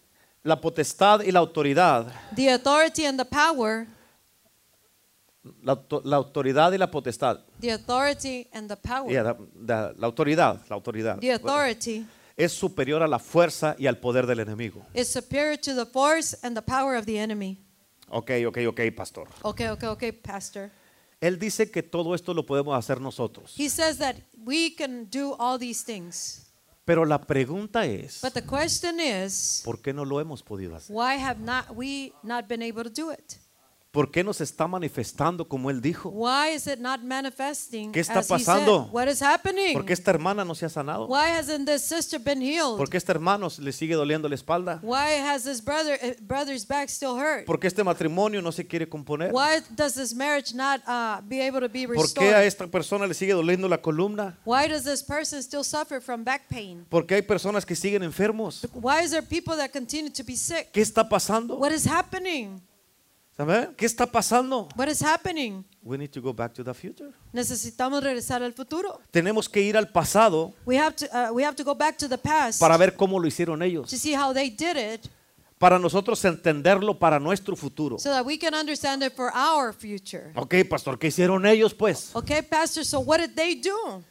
La potestad y la autoridad,
The authority and the power,
la, auto- la autoridad y la potestad.
the authority and the power.
Yeah, la, la- la autoridad, la autoridad.
The authority
Es superior a la fuerza y al poder del enemigo.
is superior to the force and the power of the enemy.
Ok, ok, ok, pastor.
Okay, okay, okay, Pastor.
Él dice que todo esto lo podemos hacer nosotros.
He says that we can do all these things.
Pero la pregunta es,
But the question is,
¿por qué no lo hemos podido hacer?
why have not we not been able to do it?
¿Por qué nos está manifestando como Él dijo?
Why is it not manifesting
¿Qué está
as he said?
pasando?
What is happening?
¿Por qué esta hermana no se ha sanado?
Why hasn't this sister been healed?
¿Por qué este hermano le sigue doliendo la espalda?
Why has this brother uh, brother's back still hurt?
¿Por qué este matrimonio no se quiere componer?
Why does this marriage not uh, be able to be
¿Por qué a
restored?
esta persona le sigue doliendo la columna?
Why does this person still suffer from back pain?
¿Por qué hay personas que siguen enfermos?
Why is there people that continue to be sick?
¿Qué está pasando?
What is happening?
¿Qué está pasando?
What is happening?
We need to go back to the future.
Necesitamos regresar al futuro.
Tenemos que ir al pasado
We have to uh, we have to go back to the past
para ver cómo lo hicieron ellos,
to see how they did it
para nosotros entenderlo para nuestro futuro.
so that we can understand it for our future.
Ok, pastor, ¿qué hicieron ellos pues?
Okay, pastor, so what did they do?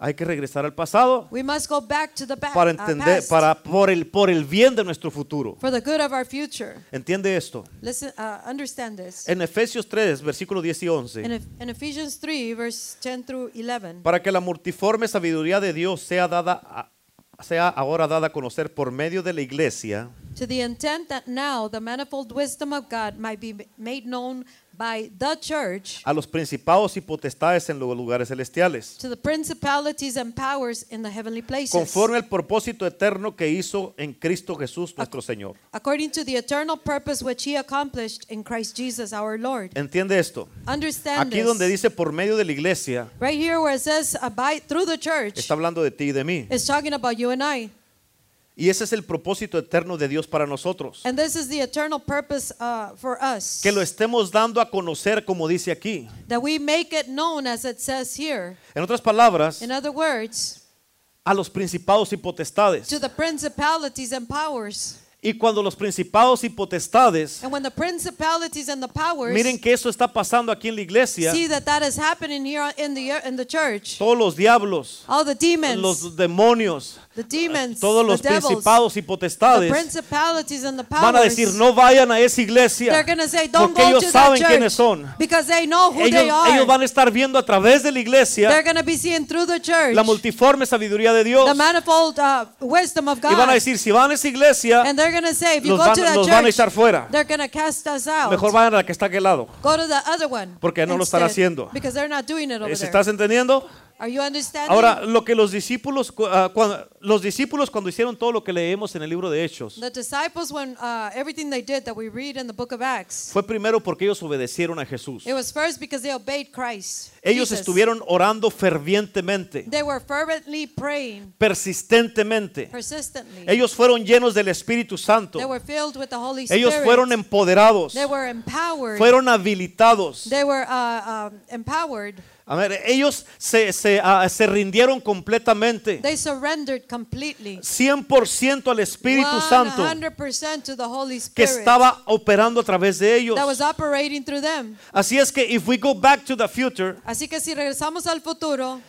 Hay que regresar al pasado
We must go back to the
para
uh,
entender,
past
para por el por el bien de nuestro futuro.
for the good of our future.
¿Entiende esto?
Listen, uh, understand this.
En Efesios 3, versículos 10 y
In,
11,
Eph- in Ephesians 3, verse 10 through 11,
para que la multiforme sabiduría de Dios sea dada a- sea ahora dada a conocer por medio de la iglesia,
to the intent that now the manifold wisdom of God might be made known by the church
a los principados y potestades en los lugares celestiales,
to the principalities and powers in the heavenly places,
conforme al propósito eterno que hizo en Cristo Jesús nuestro Señor.
according to the eternal purpose which He accomplished in Christ Jesus our Lord.
¿Entiende esto?
Understand
Aquí
this.
donde dice por medio de la iglesia,
right here where it says abide through the church,
está hablando de ti y de mí.
it's talking about you and I.
Y ese es el propósito eterno de Dios para nosotros.
And this is the eternal purpose uh, for us.
Que lo estemos dando a conocer como dice aquí.
that we make it known as it says here.
En otras palabras,
In other words,
a los principados y potestades.
to the principalities and powers.
Y cuando los principados y potestades,
And when the principalities and the powers
miren que eso está pasando aquí en la iglesia,
see that that is happening here in the in the church,
todos los diablos,
all the demons,
los demonios,
the demons,
todos los
the devils,
principados y
the
potestades
principalities and the powers,
van a decir no vayan a esa iglesia
say, don't
porque
go
ellos
to
saben quiénes son.
because they know who
Ellos,
they are.
ellos van a estar viendo a través de la iglesia
they're be seeing through the church
la multiforme sabiduría de Dios
the manifold uh, wisdom of
y van a
God.
decir si van a esa iglesia
And they're to say, if you
los
go
van,
to that
los van a echar fuera.
they're to cast us out.
Mejor vayan a la que está a aquel lado.
Go to the other one.
Porque no lo están
instead,
haciendo.
Because they're not doing it over
¿Se
there.
¿Estás entendiendo?
Are you understanding?
Ahora, lo que los discípulos, cu- ah, cuando, los discípulos cuando hicieron todo lo que leemos en el libro de Hechos,
the disciples, when uh, everything they did that we read in the book of Acts,
fue primero porque ellos obedecieron a Jesús.
it was first because they obeyed Christ.
Ellos
Jesus.
estuvieron orando fervientemente,
They were fervently praying,
persistentemente.
persistently.
Ellos fueron llenos del Espíritu Santo.
they were filled with the Holy Spirit.
Ellos fueron empoderados,
they were empowered.
fueron habilitados.
they were uh, um, empowered.
A ver, ellos se, se, ah, se rindieron completamente,
They surrendered completely.
100% al Espíritu Santo
100% to the Holy
que
Spirit
estaba operando a través de ellos.
that was operating through them.
Así es que if we go back to the future,
Así que si regresamos al futuro,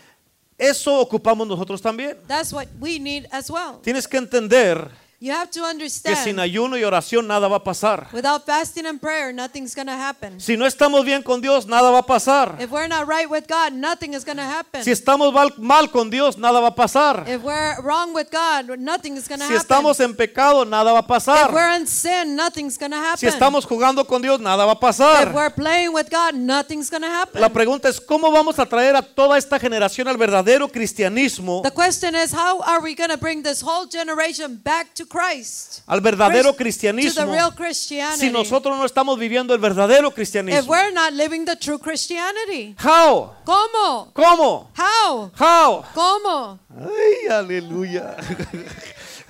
eso ocupamos nosotros también.
that's what we need as well.
Tienes que entender
You have to
que
understand.
sin ayuno y oración nada va a pasar.
Without fasting and prayer, nothing's going to happen.
Si no estamos bien con Dios, nada va a pasar.
If we're not right with God, nothing is going to happen.
Si estamos mal, mal con Dios, nada va a pasar.
If we're wrong with God, nothing is going to
Si
happen.
estamos en pecado, nada va a
if
pasar.
we're in sin, nothing's going to happen.
Si estamos jugando con Dios, nada va a
if
pasar.
we're playing with God, nothing's going to happen.
La pregunta es, ¿cómo vamos a traer a toda esta generación al verdadero cristianismo,
the question is, how are we going to bring this whole generation back to Christ?
al verdadero
Christ- to the
cristianismo, si nosotros no estamos viviendo el verdadero
if
cristianismo?
we're not living the true Christianity.
How?
¿Cómo?
¿Cómo?
How?
How?
¿Cómo?
Ay, aleluya.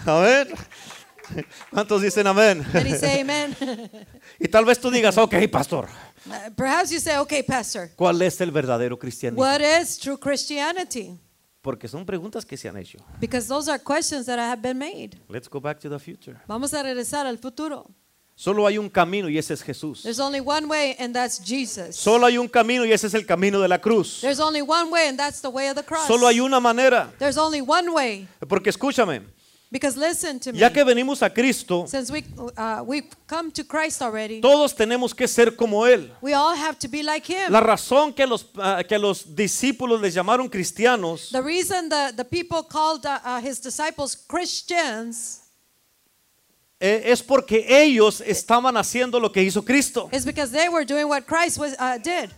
A ver. ¿Cuántos dicen amén? Y tal vez tú digas, ok, pastor,
Perhaps you say, okay, Pastor,
¿cuál es el verdadero cristianismo?
what is true Christianity?
Porque son preguntas que se han hecho.
Because those are questions that have been made.
Let's go back to the future.
Vamos a regresar al futuro.
Solo hay un camino y ese es Jesús.
There's only one way, and that's Jesus.
Solo hay un camino y ese es el camino de la cruz.
There's only one way, and that's the way of the cross.
Solo hay una manera.
There's only one way.
Porque escúchame,
Because listen to me.
Ya que venimos a Cristo,
Since we uh, we've come to Christ already,
todos tenemos que ser como Él.
we all have to be like Him.
La razón que los, ah, que los discípulos les llamaron cristianos
The reason the, the people called uh, uh, His disciples Christians
eh, es porque ellos estaban haciendo lo que hizo Cristo.
is because they were doing what Christ was, uh, did.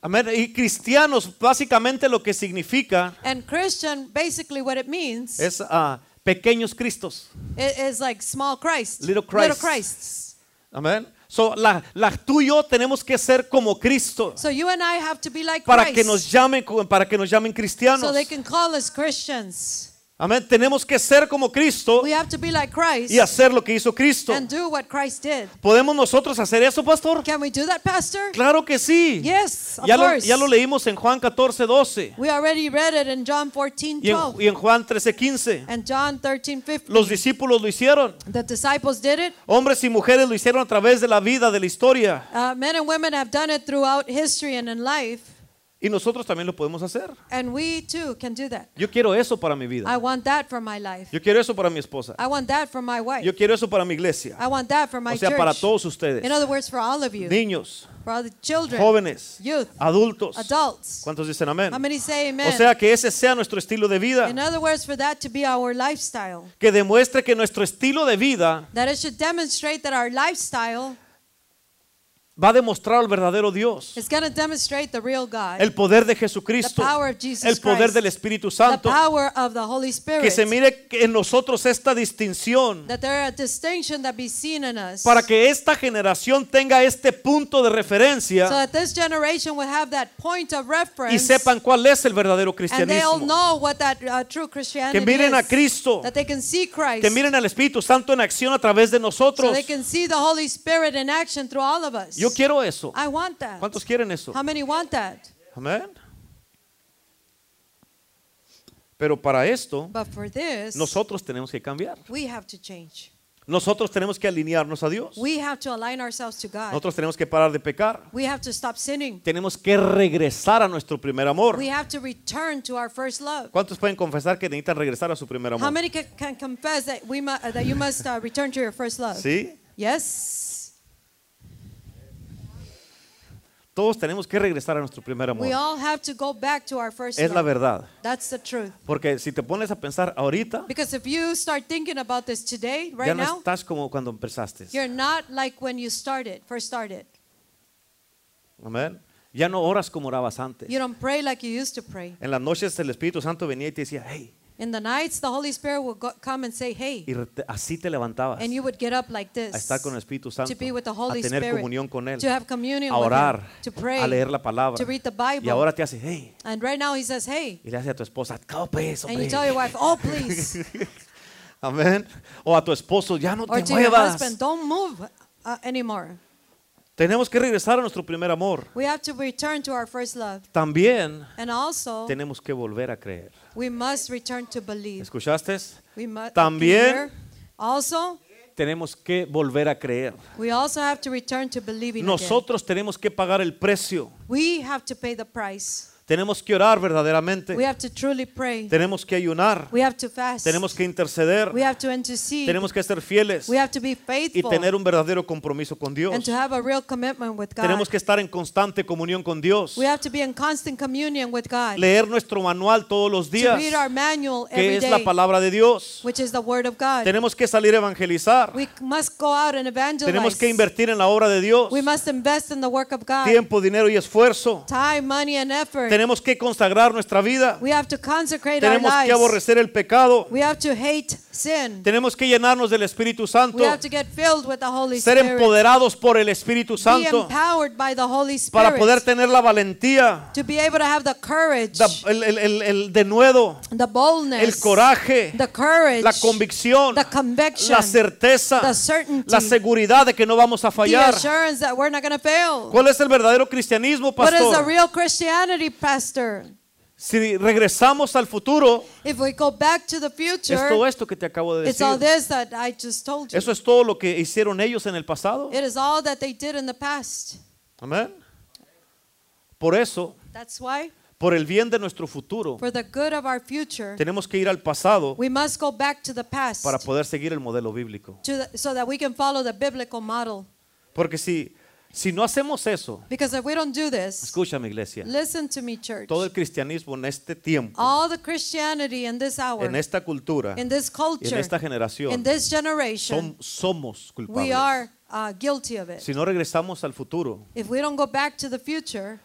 Amén. Y cristianos básicamente lo que significa
And Christian, basically, what it means
es ah, pequeños Cristos.
i- is like small Christ,
Little Christ.
Christs.
Amén. So, la, la- tú y yo tenemos que ser como Cristo
So you and I have to be like
para
Christ,
que nos llamen para que nos llamen
so
cristianos.
they can call us Christians.
Amén. Tenemos que ser como Cristo
We have to be like Christ
y hacer lo que hizo Cristo.
and do what Christ did.
¿Podemos nosotros hacer eso, pastor?
Can we do that, Pastor?
Claro que sí.
Yes, of
Ya lo,
course.
ya lo leímos en Juan 14, 12
We already read it in John 14,
y en,
12
y en Juan 13, 15.
and John 13, 15.
Los discípulos lo hicieron.
The disciples did it.
Hombres y mujeres lo hicieron a través de la vida, de la historia.
Uh, men and women have done it throughout history and in life,
Y nosotros también lo podemos hacer.
and we too can do that.
Yo quiero eso para mi
I
vida.
want that for my life.
Yo quiero eso para mi esposa.
I want that for my wife.
Yo quiero eso para mi iglesia.
I want that for my
O sea,
church.
para todos ustedes.
In other words, for all of you,
Niños,
for all the children,
jóvenes,
youth,
adultos.
adults.
¿Cuántos dicen amén?
How many say
O
amen?
sea, que ese sea nuestro estilo de
In
vida.
other words, for that to be our lifestyle,
Que demuestre que nuestro estilo de vida
that it should demonstrate that our lifestyle
va a demostrar al verdadero Dios.
is going to demonstrate the real God,
El poder de Jesucristo. El poder del Espíritu Santo. Que se mire en nosotros esta distinción.
that there are a distinction that be seen in us,
Para que esta generación tenga este punto de referencia.
so that this generation will have that point of reference,
y sepan cuál es el verdadero cristianismo.
know what that uh,
Que miren a
is,
Cristo,
that they can see Christ,
que miren al Espíritu Santo en acción a través de
so
nosotros. Yo quiero eso.
I want that.
¿Cuántos quieren eso?
How many want that?
Amén. Pero para esto,
But for this,
nosotros tenemos que cambiar.
we have to change.
Nosotros tenemos que alinearnos a Dios.
We have to align ourselves to God.
Nosotros tenemos que parar de pecar.
We have to stop sinning.
Tenemos que regresar a nuestro primer amor.
We have to return to our first love.
¿Cuántos pueden confesar que necesitan regresar a su primer
How
amor?
many can, can confess that we mu- that you must uh, return to your first love?
¿Sí?
Yes.
Todos tenemos que regresar a nuestro primer amor.
We all have to go back to our first
Es la verdad.
That's the truth.
Porque si te pones a pensar ahorita,
Because if you start thinking about this today, right
ya no
now,
estás como cuando empezaste.
you're not like when you started, first started.
Amén. Ya no oras como orabas antes.
You don't pray like you used to pray.
En las noches el Espíritu Santo venía y te decía, hey,
In the nights, the Holy Spirit go, come and say, "Hey,"
y re- así te levantabas
and you would get up like this
a estar con el Espíritu Santo,
to be with the
a tener
Spirit,
comunión con Él,
to have communion
a
with
orar,
Him, to pray,
a leer la palabra.
to read the Bible.
Y ahora te hace, hey,
and right now, He says, "Hey,"
y le hace a tu esposa, "Oh, pues,
and you
hombre".
tell your wife, "Oh, please,"
Amén. O a tu esposo, ya no
or
te
to your
muevas.
husband, "Don't move uh, anymore."
Tenemos que regresar a nuestro primer amor.
We have to return to our first love,
También
and also
tenemos que volver a creer.
we must return to believe.
¿Escuchaste?
We must
También-
also
Tenemos que volver a creer.
we also have to return to believing again.
Nosotros tenemos que pagar el precio.
We have to pay the price.
Tenemos que orar verdaderamente.
We have to truly pray.
Tenemos que ayunar.
We have to fast.
Tenemos que interceder.
We have to intercede.
Tenemos que ser fieles
We have to be
y
faithful
tener un verdadero compromiso con Dios.
and to have a real commitment with God.
Tenemos que estar en constante comunión con Dios.
we have to be in constant communion with God.
Leer nuestro manual todos los
to
días,
read our manual
que es la palabra de Dios.
which is the Word of God.
Tenemos que salir a evangelizar.
we must go out and evangelize.
Tenemos que invertir en la obra de Dios.
we must invest in the work of God.
Tiempo, dinero y esfuerzo.
Time, money, and effort.
Tenemos que consagrar nuestra vida.
we have to consecrate
Tenemos que aborrecer el pecado.
Sin.
Tenemos que llenarnos del Espíritu Santo.
we have to get filled with the Holy
Ser
Spirit.
empoderados por el Espíritu
be
Santo
empowered by the Holy Spirit.
para poder tener la valentía,
to be able to have the courage,
da- el, el- el- el denuedo,
the boldness,
el coraje,
the courage,
la convicción,
the conviction,
la certeza,
the certainty,
la seguridad de que no vamos a
the
fallar.
assurance that we're not going to fail.
¿Cuál es el verdadero cristianismo,
What is the
pastor?
real Christianity, Pastor?
Si regresamos al futuro,
If we go back to the future,
es todo esto que te acabo de
it's all
decir.
this that I just told you.
Eso es todo lo que hicieron ellos en el pasado.
It is all that they did in the past.
Amén. Por eso,
That's why
por el bien de nuestro futuro,
for the good of our future,
tenemos que ir al pasado
we must go back to the past
para poder seguir el modelo bíblico.
to the, so that we can follow the biblical model.
Porque si, si no hacemos eso,
Because if we don't do this,
escúchame iglesia,
listen to me, church.
todo el cristianismo en este tiempo,
All the Christianity in this hour,
en esta cultura,
in this
y en esta
in
generación,
this generation,
som- somos
we
culpables.
are uh, guilty of it.
Si no regresamos al futuro,
If we don't go back to the future,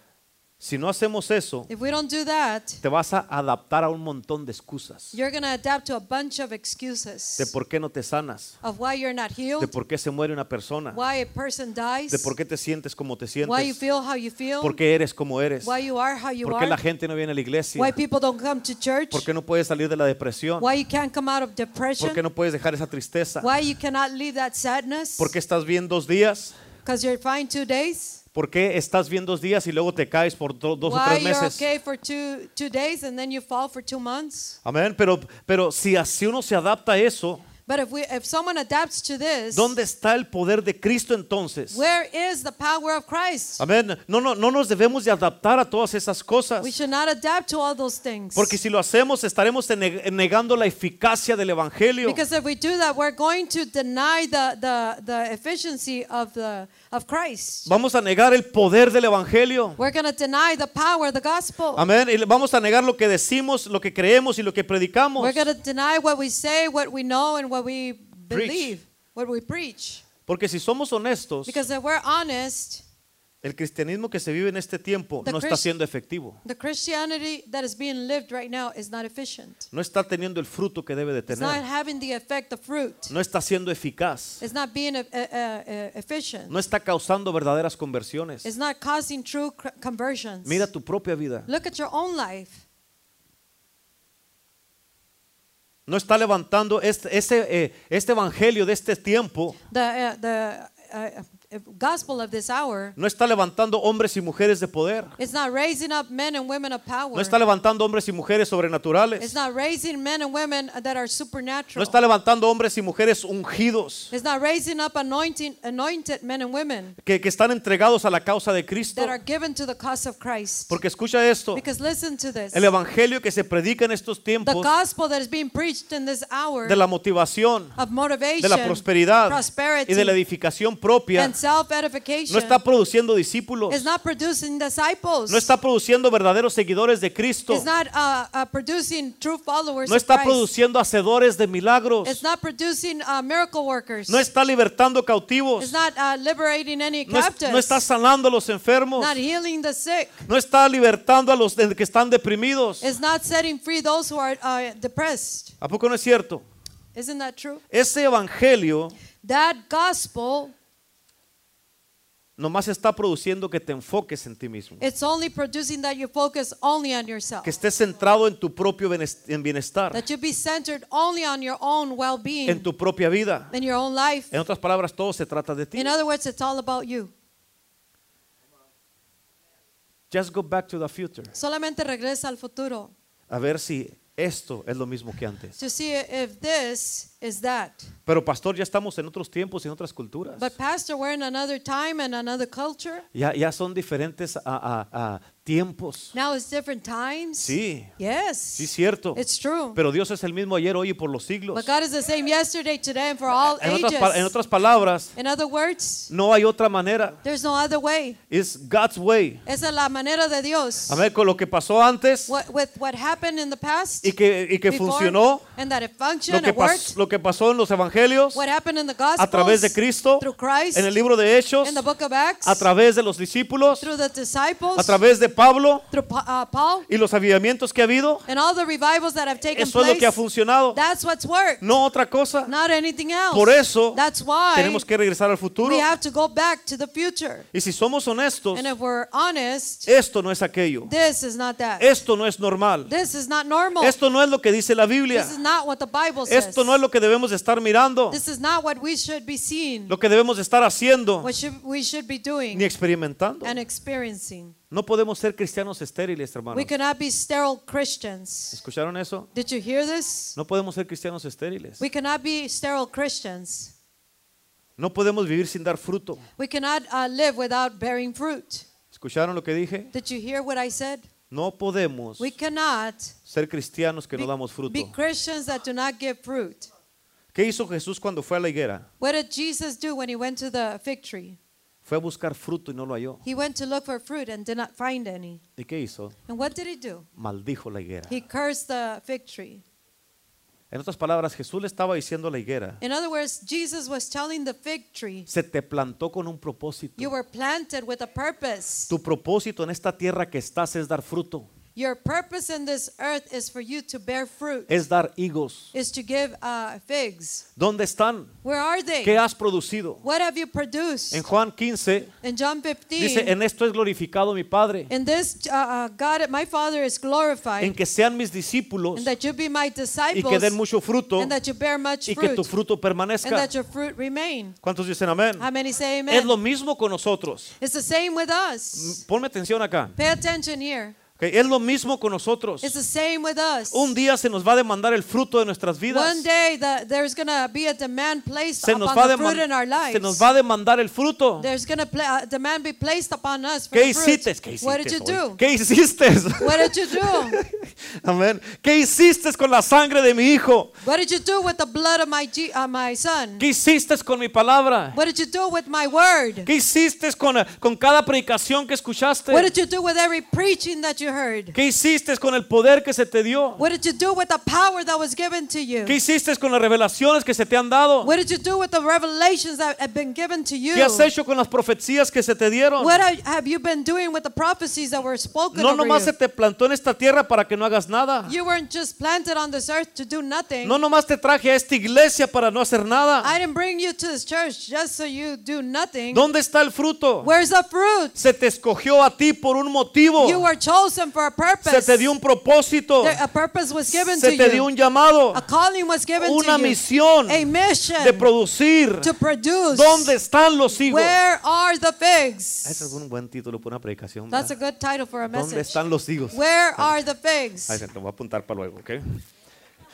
si no hacemos eso,
if we don't do that,
te vas a adaptar a un montón de excusas.
you're to adapt to a bunch of excuses
de por qué no te sanas,
of why you're not
de
healed,
por qué se muere una persona,
why a person dies,
de por qué te sientes como te
why you
sientes,
feel how you feel,
por qué eres como eres,
why you are how you
por qué la
are,
gente no viene a la iglesia,
why people don't come to church,
por qué no puedes salir de la depresión,
why you can't come out of
por
depression,
qué no puedes dejar esa tristeza,
why you cannot leave that sadness,
por qué estás bien dos días,
because you're fine two days,
por qué estás bien dos días y luego te caes por do- dos o
why
tres
you're
meses.
okay for two, two days and then you fall for two months.
Amén, pero, pero si así uno se adapta a eso,
But if we if someone adapts to this,
¿dónde está el poder de Cristo entonces?
where is the power of Christ?
Amén. No, no, no nos debemos de adaptar a todas esas cosas.
We should not adapt to all those things.
Porque si lo hacemos estaremos negando la eficacia del Evangelio.
Because if we do that, we're going to deny the, the, the efficiency of, the, of Christ.
Vamos a negar el poder del Evangelio.
We're going to deny the power of the gospel.
Amén. Y vamos a negar lo que decimos, lo que creemos y lo que predicamos.
We're going to deny what we say, what we know, and what we believe, what we preach.
Porque si somos honestos,
Because if we're honest,
el cristianismo que se vive en este tiempo
The
no está siendo efectivo.
the Christianity that is being lived right now is not efficient.
No está teniendo el fruto que debe de
It's not
tener.
having the effect of fruit.
No está siendo eficaz.
It's not being uh, uh, uh, efficient.
No está causando verdaderas conversiones.
It's not causing true conversions.
Mira tu propia vida.
Look at your own life.
No está levantando este, ese, eh, este evangelio de este tiempo.
Uh, uh, gospel of this hour
No está levantando hombres y mujeres de poder.
It's not raising up men and women of power.
No está levantando hombres y mujeres
It's
sobrenaturales.
not raising men and women that are supernatural.
No está levantando hombres y mujeres ungidos
It's not raising up anointing, anointed men and women
que, que están entregados a la causa de Cristo.
that are given to the cause of Christ.
Porque escucha esto,
Because listen to this.
el evangelio que se predica en estos
The
tiempos
gospel that is being preached in this hour
de la motivación,
of motivation,
de la prosperidad
prosperity,
y de la edificación propia
and
no está produciendo discípulos,
is not producing disciples.
no está produciendo verdaderos seguidores de Cristo,
It's not uh, uh, producing true followers
no está produciendo hacedores de milagros,
It's not producing uh, miracle workers.
no está libertando
It's
cautivos,
not liberating any
no, está sanando a los enfermos,
not healing the sick.
no está libertando a los que están deprimidos.
It's not setting free those who are depressed.
¿A poco no es cierto?
Isn't that true?
Ese evangelio
That gospel,
nomás está produciendo que te enfoques en ti mismo,
it's only producing that you focus only on yourself.
que estés centrado en tu propio bienestar,
That you be centered only on your own well-being
en tu propia vida.
in your own life.
En otras palabras, todo se trata de ti.
In other words, it's all about you.
Just go back to the future.
Solamente regresa al futuro
A ver si esto es lo mismo que antes.
to see if this is that.
Pero pastor, ya estamos en otros tiempos y en otras culturas.
But pastor, we're in another time and another culture.
Ya, ya son diferentes a, a- a tiempos.
Now it's different times.
Sí,
Yes.
sí, cierto.
It's true.
Pero Dios es el mismo ayer, hoy y por los siglos.
But God is the same yesterday, today, and for all
En otras,
ages.
pa- en otras palabras,
In other words,
no hay otra manera.
there's no other way.
Es God's way.
Esa es la manera de Dios.
Amén. Con lo que pasó antes
What, with what happened in the past
y que, y que
before,
funcionó.
and that it
Lo que,
it
pas-
worked.
lo que pasó en los evangelios,
What happened in the
a través de Cristo,
through Christ,
en el libro de Hechos,
in the book of Acts,
a través de los discípulos,
through the disciples,
a través de Pablo
through uh, Paul,
y los avivamientos que ha habido.
and all the revivals that have taken
Eso es lo que ha funcionado,
That's what's worked,
no otra cosa.
not anything else.
Por eso
That's why
tenemos que regresar al futuro.
we have to go back to the future.
Y si somos honestos,
And if we're honest,
esto no es aquello.
this is not that.
Esto no es normal.
This is not normal.
Esto no es lo que dice la Biblia.
This is not what the Bible says.
Esto no es lo que debemos de estar mirando,
This is not what we should be seeing,
lo que debemos de estar haciendo
what should, we should be
ni
doing
experimentando.
and experiencing.
No podemos ser cristianos estériles, hermanos.
We cannot be sterile Christians.
¿Escucharon eso?
Did you hear this?
No podemos ser cristianos estériles.
We cannot be sterile Christians.
No podemos vivir sin dar fruto.
We cannot uh, live without bearing fruit.
¿Escucharon lo que dije?
Did you hear what I said?
No podemos
We cannot
ser cristianos que
be,
no damos fruto.
be Christians that do not give fruit.
¿Qué hizo Jesús cuando fue a la higuera?
What did Jesus do when he went to the fig tree?
Fue a buscar fruto y no lo halló.
He went to look for fruit and did not find any.
¿Y qué hizo?
And what did he do?
Maldijo la higuera.
He cursed the fig tree.
En otras palabras, Jesús le estaba diciendo a la higuera,
In other words, Jesus was telling the fig tree,
se te plantó con un propósito.
You were planted with a purpose.
Tu propósito en esta tierra que estás es dar fruto,
Your purpose in this earth is for you to bear fruit,
es dar higos.
is to give uh, figs.
¿Dónde están?
Where are they?
¿Qué has producido?
What have you produced?
En Juan 15
In John 15,
dice, en esto es glorificado mi Padre,
in this, uh, uh, God, my Father is glorified,
en que sean mis discípulos
and that you be my disciples.
y que den mucho fruto
and that you bear much fruit.
y que tu fruto
and that your fruit remain.
¿Cuántos dicen amén?
How many say amen?
Es lo mismo con nosotros.
It's the same with us.
Ponme atención acá.
Pay attention here.
Es lo mismo con nosotros.
It's the same with us.
Un día se nos va a demandar el fruto de nuestras vidas.
One day the, there's to be a demand placed
Se nos,
upon
va
the fruit in our lives.
se nos va a demandar el fruto.
There's going to pla- a demand be placed upon us for
¿Qué
fruit.
hiciste? ¿Qué
What did you
hiciste
do?
¿Qué hiciste?
What did you do?
Amén. ¿Qué hiciste con la sangre de mi hijo?
What did you do with the blood of my uh, my son?
¿Qué hiciste con mi palabra?
What did you do with my word?
¿Qué hiciste con, con cada predicación que escuchaste?
What did you do with every preaching that you heard?
¿Qué hiciste con el poder que se te dio?
What did you do with the power that was given to you?
¿Qué hiciste con las revelaciones que se te han dado?
What did you do with the revelations that have been given to you?
¿Qué has hecho con las profecías que se te dieron?
What have- you been doing with the prophecies that were spoken
No nomás se te plantó en esta tierra para que no hagas nada.
You weren't just planted on this earth to do nothing.
No nomás te traje a esta iglesia para no hacer nada.
I didn't bring you to this church just so you do nothing.
¿Dónde está el fruto?
Where's the fruit?
Se te escogió a ti por un motivo.
You were chosen for a purpose.
Se te dio un propósito.
There- a purpose was given
Se
to
te
you.
dio un llamado.
a calling was given
Una
to you.
misión
a mission
de producir.
to produce.
¿Dónde están los higos?
Where are the figs?
Ese es un buen título para una predicación.
That's a good title for a
¿Dónde
message.
están los higos?
Where are the figs?
Ahí se voy a apuntar para luego, ¿ok?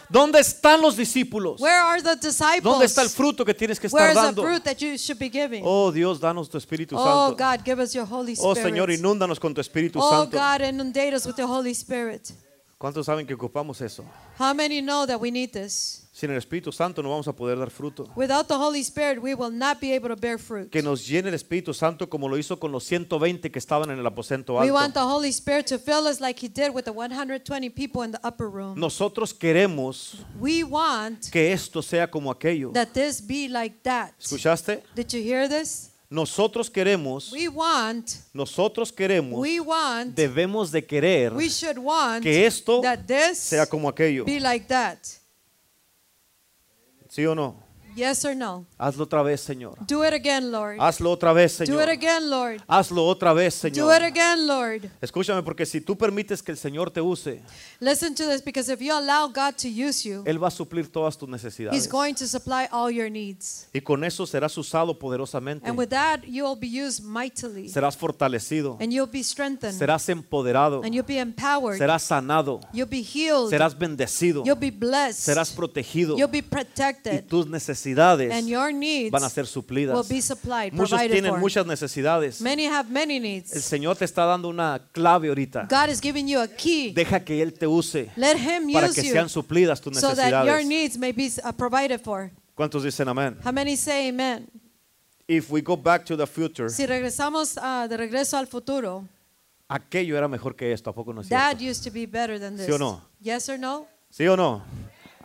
¿Dónde están los discípulos?
Where are the disciples?
¿Dónde está el fruto que tienes que
Where
estar
is the
dando?
fruit that you should be giving?
Oh Dios, danos tu Espíritu
Oh,
Santo.
God, give us your Holy
Oh
Spirit.
Señor, inúndanos con tu Espíritu
Oh
Santo.
God, inundate us with your Holy Spirit.
¿Cuántos saben que ocupamos eso?
How many know that we need this?
Sin el Espíritu Santo no vamos a poder dar fruto.
Without the Holy Spirit, we will not be able to bear fruit.
Que nos llene el Espíritu Santo como lo hizo con los 120 que estaban en el aposento
We want
alto.
the Holy Spirit to fill us like He did with the 120 people in the upper room.
Nosotros queremos
We want
que esto sea como aquello.
that this be like that.
¿Escuchaste?
Did you hear this?
Nosotros queremos,
We want,
nosotros queremos,
we want,
debemos de querer
we should want
que esto
that this
sea como aquello.
be like that.
¿Sí o no?
Yes or no?
Hazlo otra vez, Señor.
Do it again, Lord.
Hazlo otra vez,
Do it
Señor.
again, Lord.
Hazlo otra vez,
Do it
Señor.
again, Lord.
Escúchame, porque si tú permites que el Señor te use,
Listen to this because if you allow God to use you,
Él va a suplir todas tus
He's
necesidades.
going to supply all your needs.
Y con eso serás usado poderosamente.
And with that, you'll be used mightily.
Serás fortalecido.
And you'll be strengthened.
Serás empoderado.
And you'll be empowered.
Serás sanado.
You'll be healed.
Serás bendecido.
You'll be blessed.
Serás protegido.
You'll be
Y
protected.
tus necesidades
And your needs
van a ser
will
suplidas.
be supplied,
Muchos tienen
for.
muchas necesidades.
Many have many
El
needs.
Señor te está dando una clave ahorita.
God is giving you a key.
Deja que Él te use
Let Him
para
use
que sean suplidas tus
so that your
necesidades.
needs may be uh, provided for.
¿Cuántos dicen amén?
How many say amen?
If we go back to the future,
Si regresamos ah, de regreso al futuro,
aquello era mejor que esto, ¿a poco no es
that
cierto?
used to be better than this.
¿Sí o no?
Yes or no?
¿Sí o no?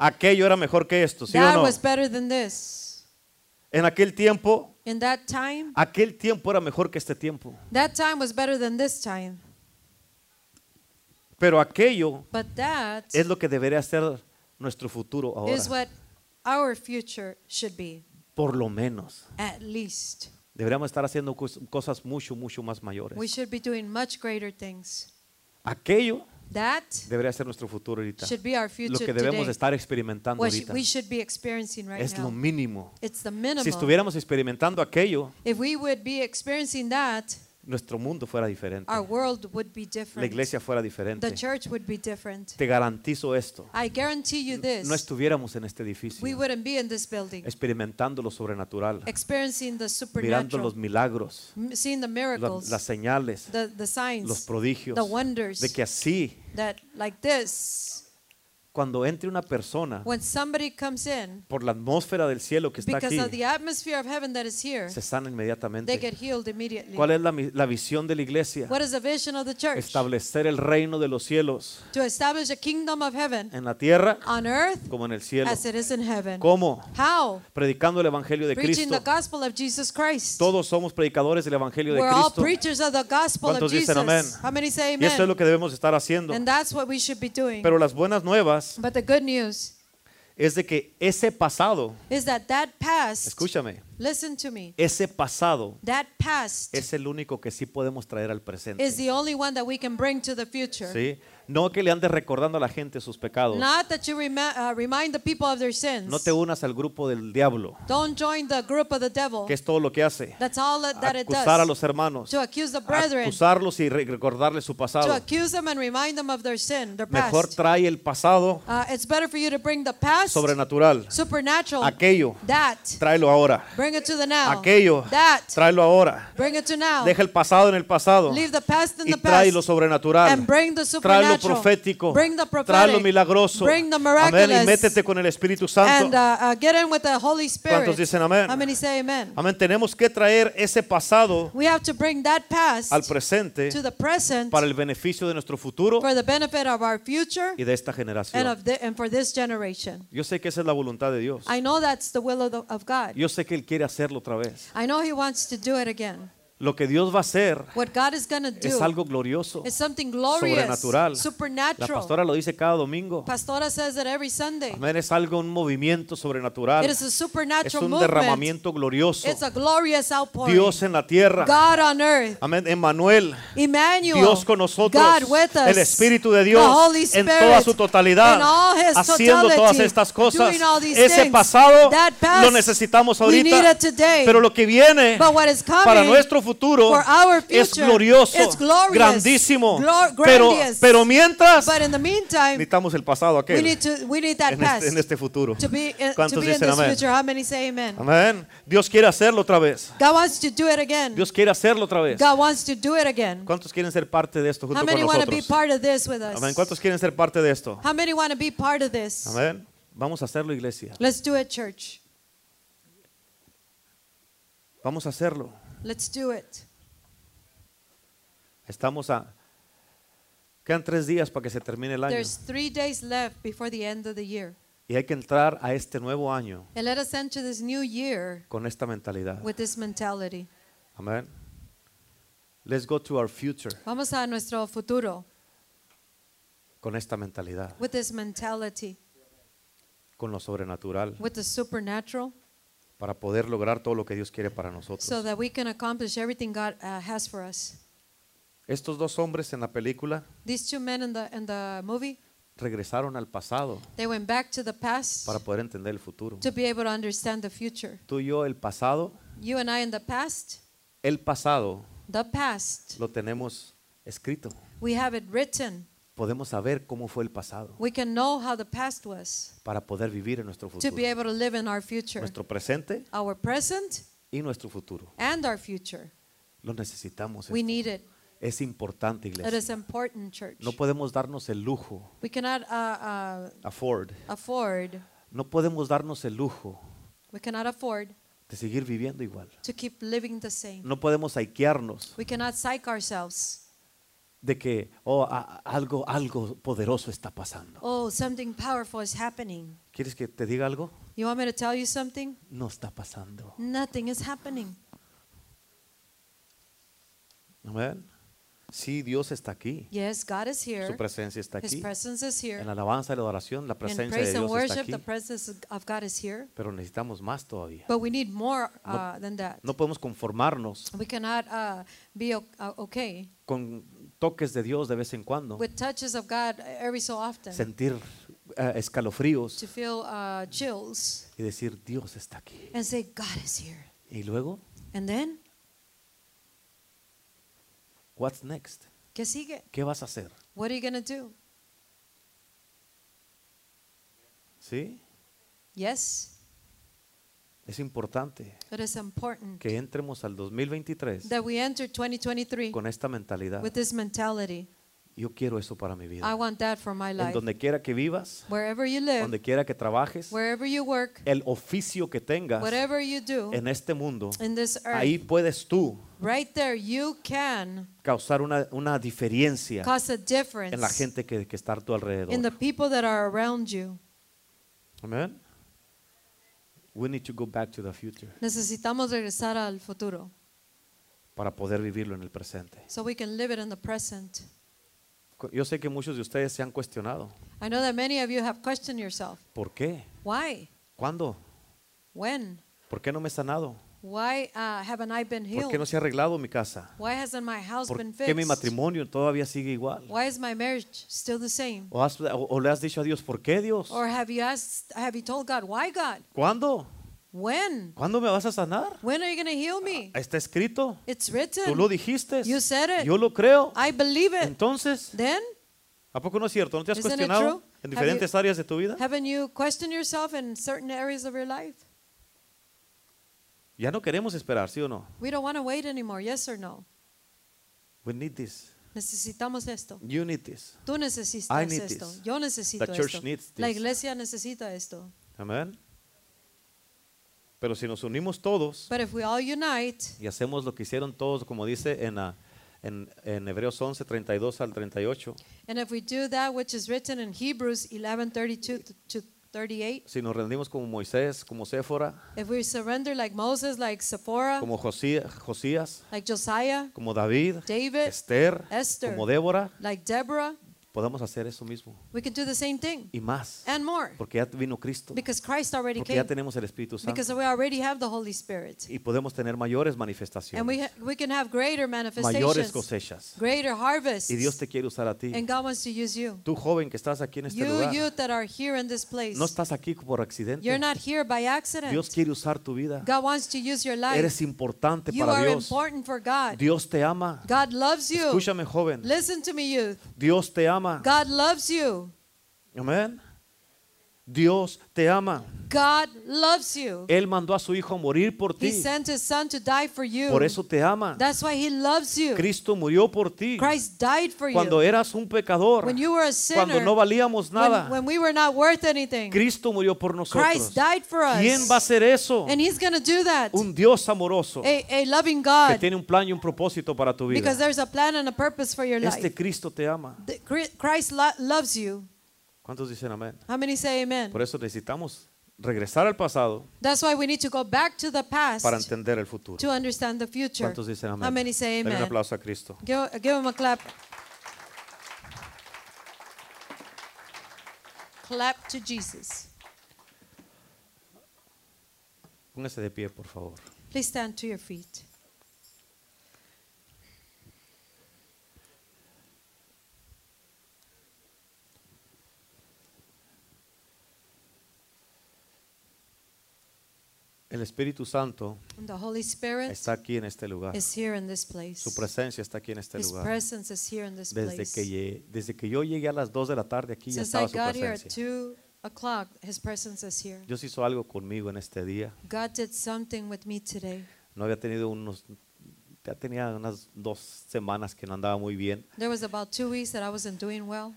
Aquello era mejor que esto, ¿sí o
that
no?
was better than this.
En aquel tiempo,
In that time,
aquel tiempo era mejor que este tiempo.
that time was better than this time.
Pero aquello
But that
es lo que debería ser nuestro futuro ahora.
is what our future should be,
Por lo menos.
at least.
Deberíamos estar haciendo cos- cosas mucho, mucho más mayores.
We should be doing much greater things.
Aquello
That
debería ser nuestro futuro ahorita.
should be our
Lo
future
que debemos
today.
estar experimentando
What
ahorita.
we should be experiencing right
Es lo
now.
mínimo.
It's the minimum.
Si estuviéramos experimentando aquello,
If we would be experiencing that,
nuestro mundo fuera diferente.
our world would be
La
different.
iglesia fuera diferente.
The church would be different.
Te garantizo esto.
I guarantee you this.
No estuviéramos en este edificio
We wouldn't be in this building
experimentando lo sobrenatural,
experiencing the
mirando
supernatural,
los milagros,
seeing the
la-
miracles,
las señales,
the, the signs,
los prodigios,
the wonders
de que así,
that like this,
cuando entre una persona
when somebody comes in,
por la atmósfera del cielo que está
because
aquí,
of the atmosphere of heaven that is here,
se sana
they
inmediatamente.
get healed immediately.
¿Cuál es la, visión de la iglesia?
What is the vision of the church?
Establecer el reino de los cielos
To establish a kingdom of heaven
en la tierra
on earth
como en el cielo.
as it is in heaven.
¿Cómo?
How?
Predicando el evangelio de
Preaching
Cristo.
the gospel of Jesus Christ.
Todos somos predicadores del evangelio de
all
Cristo.
preachers of the gospel of
¿Cuántos
Jesus.
dicen amén?
How many say
Y eso es
amen?
lo que debemos estar haciendo.
And that's what we should be doing.
Pero las buenas nuevas
But the good news
es de que ese pasado,
is that that past,
escúchame,
listen to me,
ese pasado
that past
es el único que sí podemos traer al presente.
is the only one that we can bring to the future.
¿Sí? No que le andes recordando a la gente sus pecados.
Not that you remi- uh, remind the people of their sins.
No te unas al grupo del diablo,
Don't join the group of the devil.
que es todo lo que hace.
That's all that, that it
Acusar a
does.
los hermanos,
To accuse the brethren.
acusarlos y re- recordarles su
To
pasado.
accuse them and remind them of their sin, their
Mejor trae el pasado
Uh, it's better for you to bring the past,
sobrenatural.
supernatural,
Aquello,
that,
tráelo ahora.
bring it to the now.
Aquello,
That,
tráelo ahora.
bring it to now.
Deja el pasado en el pasado
Leave the past in
y
the
trae
past.
lo sobrenatural.
And bring the
Trae
supernatural.
Profético.
Bring the
Trae lo
prophetic.
milagroso.
Bring the
Amén.
miraculous.
Y métete con el Espíritu
And
Santo.
uh, uh, get in with the Holy Spirit.
¿Cuántos dicen amén?
Amen?
Amén. Tenemos que traer ese pasado
We have to bring that past
al presente
to the present
para el beneficio de nuestro futuro
for the benefit of our future
y de esta
and,
generación.
of the, and for this generation.
Yo sé que esa es la voluntad de Dios.
I know that's the will of, the, of God.
Yo sé que Él quiere hacerlo otra vez.
I know He wants to do it again.
Lo que Dios va a hacer es algo glorioso,
is something glorious,
sobrenatural. La
supernatural.
pastora lo dice cada domingo.
Pastora says it every Sunday.
Amén. Es algo, un movimiento sobrenatural. Es un derramamiento glorioso.
It's a glorious outpouring.
Dios en la tierra.
God on earth.
Amén. Emmanuel. Dios con nosotros,
God with us.
el Espíritu de Dios en toda su totalidad, haciendo todas estas cosas. Ese pasado lo necesitamos ahorita, pero lo que viene para nuestro futuro
for our
es glorioso,
glorious,
grandísimo.
glor-
pero, pero mientras
meantime,
necesitamos el pasado
we
aquel
need to we need that
en
past
este, en este futuro.
be uh, to
¿Cuántos dicen
this
amén?
future. How many say amen?
Amén. Dios quiere hacerlo otra vez.
God wants to do it again.
Dios quiere hacerlo otra vez.
God wants to do it again.
¿Cuántos quieren ser parte de esto junto
How
con
many want to be
nosotros?
part of this with us?
Amén. ¿Cuántos quieren ser parte de esto?
How many want to be part of this?
Amén. Vamos a hacerlo, iglesia.
Let's do it, church.
Vamos a hacerlo.
Let's do it.
Estamos a... Quedan tres días para que se termine el año.
There's three days left before the end of the year.
Y hay que entrar a este nuevo año
And let us enter this new year
con esta mentalidad.
with this mentality.
Amén. Let's go to our future
Vamos a nuestro futuro
con esta mentalidad,
with this mentality,
con lo sobrenatural,
with the supernatural,
para poder lograr todo lo que Dios quiere para
so
nosotros.
that we can accomplish everything God uh, has for us.
Estos dos hombres en la película
These two men in the in the movie,
regresaron al pasado
they went back to the past
para poder entender el futuro.
to be able to understand the future.
Tú y yo el pasado,
You and I in the past,
el pasado
the past,
lo tenemos escrito.
we have it written.
Podemos saber cómo fue el pasado
We can know how the past was
para poder vivir en nuestro
to
futuro.
be able to live in our future.
Nuestro presente
Our present
y nuestro futuro.
and our future.
Lo necesitamos.
We
esto.
need it.
Es importante,
It
iglesia.
is important, church.
No podemos darnos el lujo,
We cannot uh, uh,
afford,
afford,
no podemos darnos el lujo
we cannot afford
de seguir viviendo igual.
to keep living the same.
No podemos
We cannot psych ourselves.
De que oh, a- algo, algo poderoso está pasando.
Oh, something powerful is happening.
¿Quieres que te diga algo?
You want me to tell you something?
No está pasando.
Nothing is happening.
Amén. Sí, Dios está aquí.
Yes, God is
Su
here.
presencia está
His
aquí.
presence is
En
here.
la alabanza y la adoración, la
In
presencia de
and
Dios está aquí.
the presence of God is here.
Pero necesitamos más todavía.
But we need more uh, than that.
No podemos conformarnos
We cannot uh, be uh, okay
con toques de Dios de vez en cuando.
with touches of God every so often
Sentir eh, escalofríos
to feel uh, chills
y decir, Dios está aquí.
and say, God is here.
Y luego,
And then
What's next?
¿Qué sigue?
¿Qué vas a hacer?
What are you to do?
¿Sí?
Yes,
Es importante
it is important
que entremos al 2023
that we enter 2023
con esta mentalidad.
with this mentality.
Yo quiero eso para mi
I
vida.
want that for my
En
life.
donde quiera que vivas,
Wherever you live,
donde quiera que trabajes,
wherever you work,
el oficio que tengas
whatever you do
en este mundo,
in this earth,
ahí puedes tú
right there, you can
causar una, una diferencia
cause a difference
en la gente que, que está a tu alrededor.
in the people that are around you.
Amen. We need to go back to the future
Necesitamos regresar al futuro
para poder vivirlo en el presente.
so we can live it in the present.
Yo sé que muchos de ustedes se han cuestionado.
I know that many of you have questioned yourself.
¿Por qué?
Why?
¿Cuándo?
When?
¿Por qué no me he sanado?
Why uh, haven't I been
¿Por qué
healed?
no se ha arreglado mi casa?
Why hasn't my house
¿Por
been
qué mi
fixed?
matrimonio todavía sigue igual?
Why is my marriage still the same?
¿O, has- o- o le has dicho a Dios, ¿por qué Dios?
Or have you asked, have you told God, why God?
¿Cuándo?
When?
¿Cuándo me vas a sanar?
When are you going to heal me?
Está escrito.
It's
Tú
written.
lo dijiste.
You said it.
Yo lo creo.
I believe it.
Entonces,
Then,
¿a poco no es cierto? ¿No te has
Isn't it
cuestionado
true?
en
Have
diferentes áreas de tu vida?
haven't you questioned yourself in certain areas of your life?
Ya no queremos esperar, ¿sí o no?
We don't want to wait anymore, yes or no?
We need this.
Necesitamos esto.
You need this.
Tú
I
necesitas
need
esto.
this.
Yo necesito
The church
esto.
needs
La
this.
iglesia necesita esto.
Amén. Pero si nos unimos todos
But if we all unite
y hacemos lo que hicieron todos, como dice en, ah, en, en Hebreos 11, 32 al 38,
and if we do that which is written in Hebrews 11:32 to 38,
si nos rendimos como Moisés, como Séfora,
if we surrender like Moses, like Sephora,
como Josías, Josías
like Josiah,
como David,
David,
Esther,
Esther,
como Débora,
like Deborah,
podamos hacer eso mismo
we can do the same thing
y más,
and more
porque ya vino Cristo,
because Christ already
porque ya
came.
tenemos el Espíritu Santo
Because we already have the Holy Spirit.
y podemos tener mayores
And we,
manifestaciones,
ha- we can have greater
mayores
manifestations,
cosechas.
greater harvests.
Y Dios te quiere usar a ti.
And God wants to use you.
Tú joven que estás aquí en este
You
lugar,
youth that are here in this place.
no estás aquí por accidente.
You're not here by accident.
Dios quiere usar tu vida.
God wants to use your life.
Eres importante
You
para
are
Dios.
important for God.
Dios te ama.
God loves you.
Escúchame, joven.
Listen to me, youth.
Dios te ama.
God loves you.
Amén. Dios te ama.
God loves you.
Él mandó a su hijo a morir por
He
ti.
sent his son to die for you.
Por eso te ama.
That's why he loves you.
Cristo murió por ti.
Christ died for
Cuando
you.
eras un pecador,
When you were a sinner,
cuando no valíamos
when,
nada,
when we were not worth anything,
Cristo murió por nosotros.
Christ died for us.
¿Quién va a hacer eso?
And he's to do that.
Un Dios amoroso
A, a loving
que
God.
tiene un plan y un propósito para tu vida.
Because there's a plan and a purpose for your
Este
life.
Cristo te ama.
The- Christ lo- loves you.
¿Cuántos dicen amén?
How many say amen?
Por eso necesitamos regresar al pasado
That's why we need to go back to the past
para entender el futuro.
to understand the future.
¿Cuántos dicen amén?
How many say
Denle un
amen?
aplauso a Cristo.
Give, give him a clap. Clap to Jesus.
Póngase de pie, por favor.
Please stand to your feet.
El Espíritu Santo
the Holy Spirit
está aquí en este lugar.
is here in this place.
Su presencia está aquí en este
His
lugar.
presence is here in this
Desde
place.
que, desde que yo llegué a las 2 de la tarde aquí ya
I
estaba su
got here at
presencia.
2 o'clock, His presence is here.
Dios hizo algo conmigo en este día.
God did something with me today.
No había tenido unos, ya tenía unas dos semanas que no andaba muy bien,
There was about two weeks that I wasn't doing well,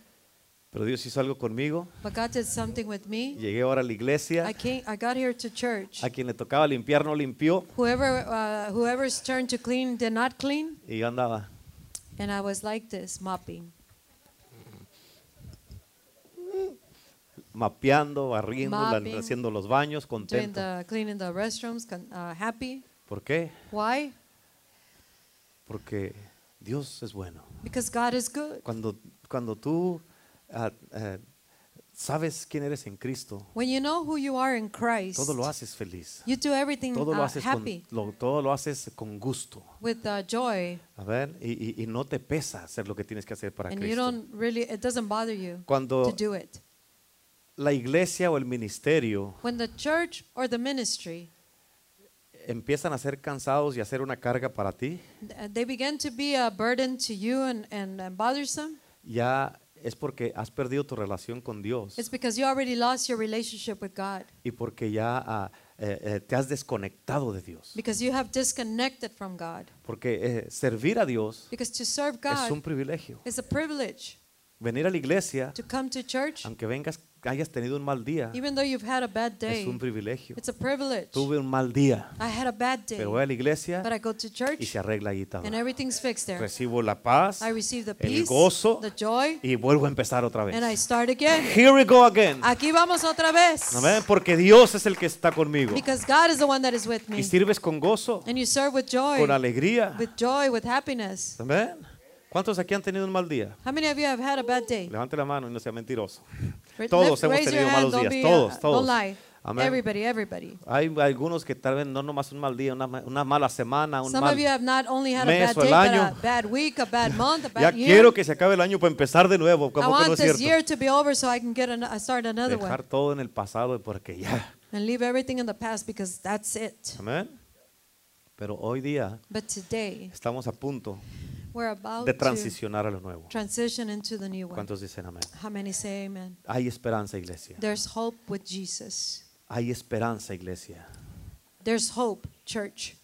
pero Dios hizo algo conmigo.
but God did something with me.
Llegué ahora a la iglesia.
I came, I got here to church.
A quien le tocaba limpiar no limpió
Whoever, uh, whoever's turn to clean did not clean,
y yo andaba.
and I was like this, mopping,
mapeando, barriendo,
Mopping.
haciendo los baños,
doing
contento.
the cleaning the restrooms, uh, happy.
¿Por qué?
Why?
Porque Dios es bueno.
Because God is good.
Cuando, cuando tú sabes quién eres en Cristo,
When you know who you are in Christ,
todo lo haces feliz.
you do everything
Todo lo
uh,
haces con,
happy
lo- todo lo haces con gusto.
with uh, joy,
A ver, y, y- y no te pesa hacer lo que tienes que hacer para
and you
Cristo.
don't really, it doesn't bother you
Cuando
to do it.
la iglesia o el ministerio
When the church or the ministry
empiezan a ser cansados y a ser una carga para ti,
they begin to be a burden to you and, and, and bothersome,
ya es porque has perdido tu relación con Dios
it's because you already lost your relationship with God.
y porque ya ah, eh, eh, te has desconectado de Dios.
Because you have disconnected from God.
Porque eh, servir a Dios
Because to serve
es un
God
privilegio.
is a privilege.
Venir a la iglesia,
To come to church,
aunque vengas, hayas tenido un mal día,
even though you've had a bad
es
day,
un privilegio.
it's a privilege.
Tuve un mal día,
I had a bad day,
pero voy a la iglesia
but I go to
y
church
se arregla allí todo.
and everything fixed there.
Recibo la paz
I receive the
el
peace,
gozo
the joy,
y vuelvo a empezar otra vez.
and I start again.
Here we go again.
Aquí vamos otra vez.
Amén, Porque Dios es el que está conmigo.
Because God is the one that is with me.
Y sirves con gozo,
And you serve with joy,
con alegría.
with joy, with happiness.
Amén. ¿Cuántos aquí han tenido un mal día?
How many of you have had a bad day?
Levante la mano y no sea mentiroso. Todos hemos tenido malos días.
be, uh,
Todos, todos. Amén.
Everybody, everybody.
Hay algunos que tal vez no nomás un mal día, una, una mala semana, un
Some of you
mal...
have not only had a
mes
bad
o el
day, but
año.
a bad week, a bad month, a
Ya
bad year.
quiero que se acabe el año para empezar de nuevo.
I
¿Cómo que no
want
es
this year to be over so I can get an, uh, start another
Dejar
one
todo en el pasado porque ya.
and leave everything in the past because that's it.
Amén. Pero hoy día
But today,
estamos a punto
we're about
de
to
transicionar a lo nuevo.
transition into the new one.
¿Cuántos dicen amén?
How many say amen?
Hay esperanza, iglesia.
There's hope with Jesus.
Hay esperanza, iglesia.
There's hope, church.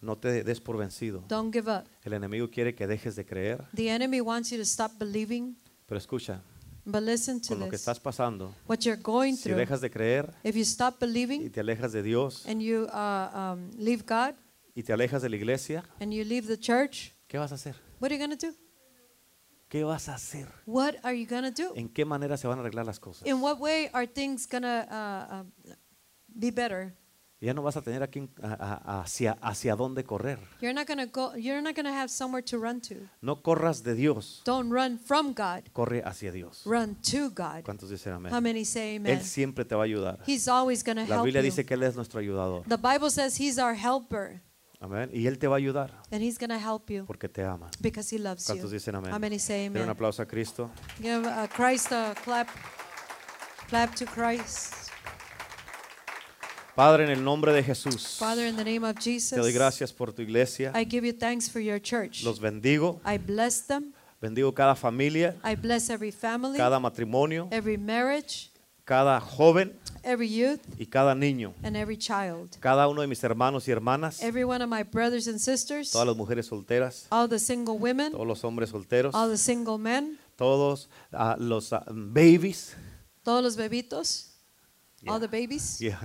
No te des por vencido.
Don't give up.
El enemigo quiere que dejes de creer,
The enemy wants you to stop believing,
pero escucha,
but listen to
con lo que estás pasando,
What you're going
si
through,
dejas de creer
if you stop
y
believing
te alejas de Dios
and you uh, um, leave God
y te alejas de la iglesia,
and you leave the church,
¿qué vas a hacer?
what are you to do?
¿Qué vas a hacer?
What are you to do?
¿En qué manera se van a arreglar las cosas?
In what way are things to uh, uh, be better?
Ya no vas a tener aquí a- a- hacia, hacia dónde correr.
You're not to go you're not to have somewhere to run to.
No corras de Dios,
Don't run from God.
corre hacia Dios.
Run to God.
¿Cuántos dicen amén?
How many say
Él
amen?
siempre te va a ayudar.
He's always going to
La
help
Biblia
you.
dice que Él es nuestro ayudador.
The Bible says he's our helper
Amén. Y Él te va a ayudar
and he's to help you
porque te ama.
because he loves
¿Cuántos
you.
dicen amén?
How many say
Denle un
amen?
aplauso a Cristo.
Give uh, Christ a clap. Clap to Christ.
Padre, en el nombre de Jesús,
Father, in the name of
te doy
Jesus,
gracias por tu iglesia.
I give you thanks for your church.
Los bendigo.
I bless them.
Bendigo cada familia,
I bless every family,
cada matrimonio,
every marriage,
cada joven
every youth,
y cada niño.
and every child.
Cada uno de mis hermanos y hermanas,
Every one of my brothers and sisters,
todas las mujeres solteras,
all the single women,
todos los hombres solteros,
all the single men,
todos ah, los ah, babies.
todos los bebitos, all
Yeah.
the babies.
Yeah.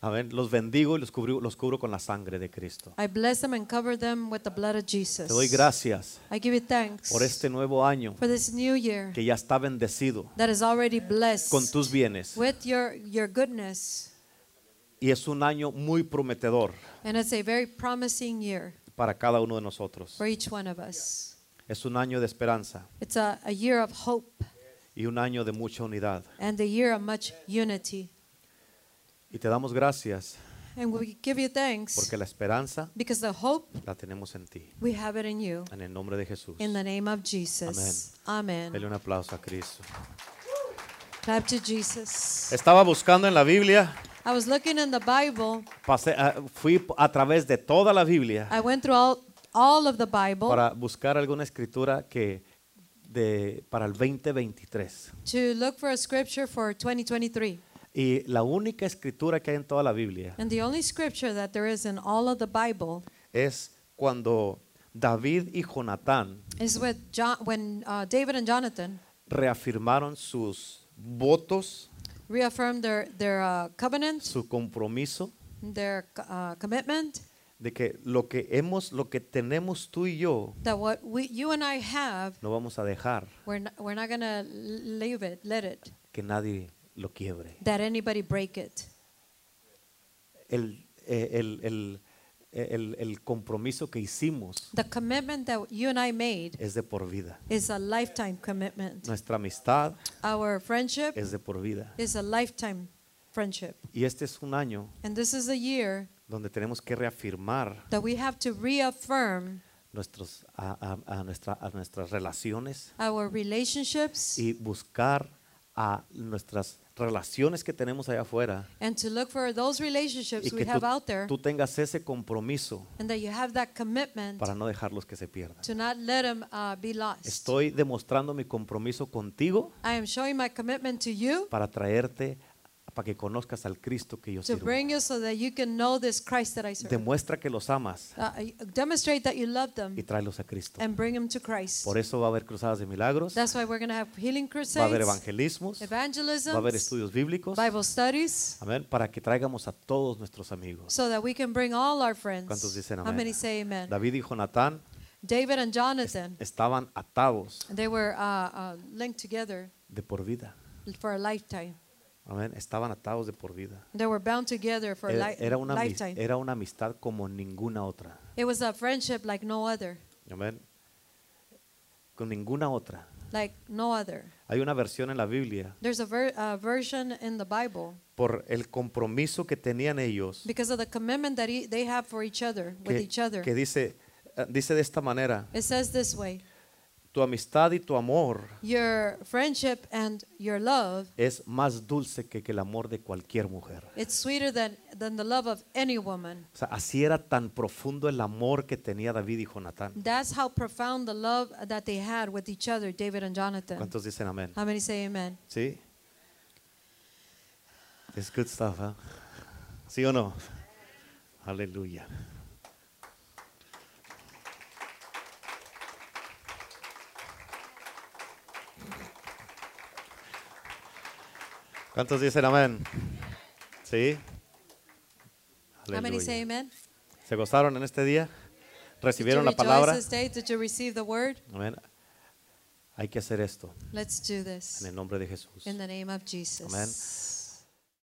Amén. Los bendigo y los cubro, los cubro con la sangre de Cristo.
I bless them and cover them with the blood of Jesus.
Te doy gracias
I give you thanks
por este nuevo año
for this new year
que ya está bendecido
that is already blessed
con tus bienes.
with your, your goodness.
Y es un año muy prometedor
And it's a very promising year
para cada uno de nosotros.
for each one of us.
Es un año de esperanza
It's a, a year of hope
y un año de mucha unidad.
and a year of much unity.
Y te damos gracias
And we give you thanks
porque la esperanza
because the hope
la tenemos en ti.
we have it in you.
En el nombre de Jesús.
In the name of Jesus. Amen.
Dele un aplauso a Cristo.
Clap to Jesus.
Estaba buscando en la Biblia,
I was looking in the Bible.
pasé, ah, fui a través de toda la Biblia
I went through all, all of the Bible
para buscar alguna escritura que de, para el 2023.
to look for a scripture for 2023.
Y la única escritura que hay en toda la Biblia
And the only scripture that there is in all of the Bible
es cuando David y Jonatán
is with John, when uh, David and Jonathan
reafirmaron sus votos,
reaffirmed their, their uh, covenant,
su compromiso
their uh, commitment,
de que lo que hemos, lo que tenemos tú y yo,
that what we, you and I have,
no vamos a dejar
we're not, we're not leave it, let it,
que nadie lo quiebre.
that anybody break it.
El, eh, el, el, el- el compromiso que hicimos
The commitment that you and I made
es de por vida.
is a lifetime commitment.
Nuestra amistad
Our friendship
es de por vida.
is a lifetime friendship.
Y este es un año
And this is a year
donde tenemos que reafirmar
that we have to reaffirm
nuestros, a, a- a nuestra- a nuestras relaciones
our relationships
y buscar a nuestras relaciones que tenemos allá afuera
and to look for those
y
relationships we
que
have
tú,
out there
tú tengas ese compromiso
and that you have that commitment
para no dejarlos que se pierdan.
to not let them uh, be lost.
Estoy demostrando mi compromiso contigo
I am showing my commitment to you
para traerte para que conozcas al Cristo que yo
to
sirvo.
bring you so that you can know this Christ that I serve.
Demuestra que los amas
Uh, demonstrate that you love them
y tráelos a Cristo.
and bring them to Christ.
Por eso va a haber cruzadas de milagros,
That's why we're going to have healing
va a haber
crusades,
evangelismos,
evangelism,
va a haber estudios bíblicos,
Bible studies,
amén, para que traigamos a todos nuestros amigos.
so that we can bring all our friends.
¿Cuántos dicen
How
amén?
many say amen?
David y Jonatán
David and Jonathan,
estaban atados
they were uh, uh, linked together
de por vida.
for a lifetime.
Amén, estaban atados de por vida.
They were bound together for a
Era, era una,
lifetime.
era una amistad como ninguna otra.
It was a friendship like no other,
Amén. Con ninguna otra.
like no other.
Hay una versión en la Biblia
There's a ver- uh, version in the Bible
por el compromiso que tenían ellos
because of the commitment that e- they have for each other, with
que,
each other.
que dice, eh, dice de esta manera,
It says this way
tu amistad y tu amor
Your friendship and your love,
es más dulce que, que el amor de cualquier mujer.
it's sweeter than, than the love of any woman.
O sea, así era tan profundo el amor que tenía David y Jonatán.
That's how profound the love that they had with each other, David and Jonathan.
¿Cuántos dicen amén?
How many say amen?
¿Sí? Es good stuff, ¿ah? ¿Sí o no? Aleluya. ¿Cuántos dicen amén? ¿Sí? Aleluya.
amen?
¿Se gozaron en este día? ¿Recibieron la palabra? Amén. Hay que hacer esto
Let's do this
en el nombre de Jesús.
in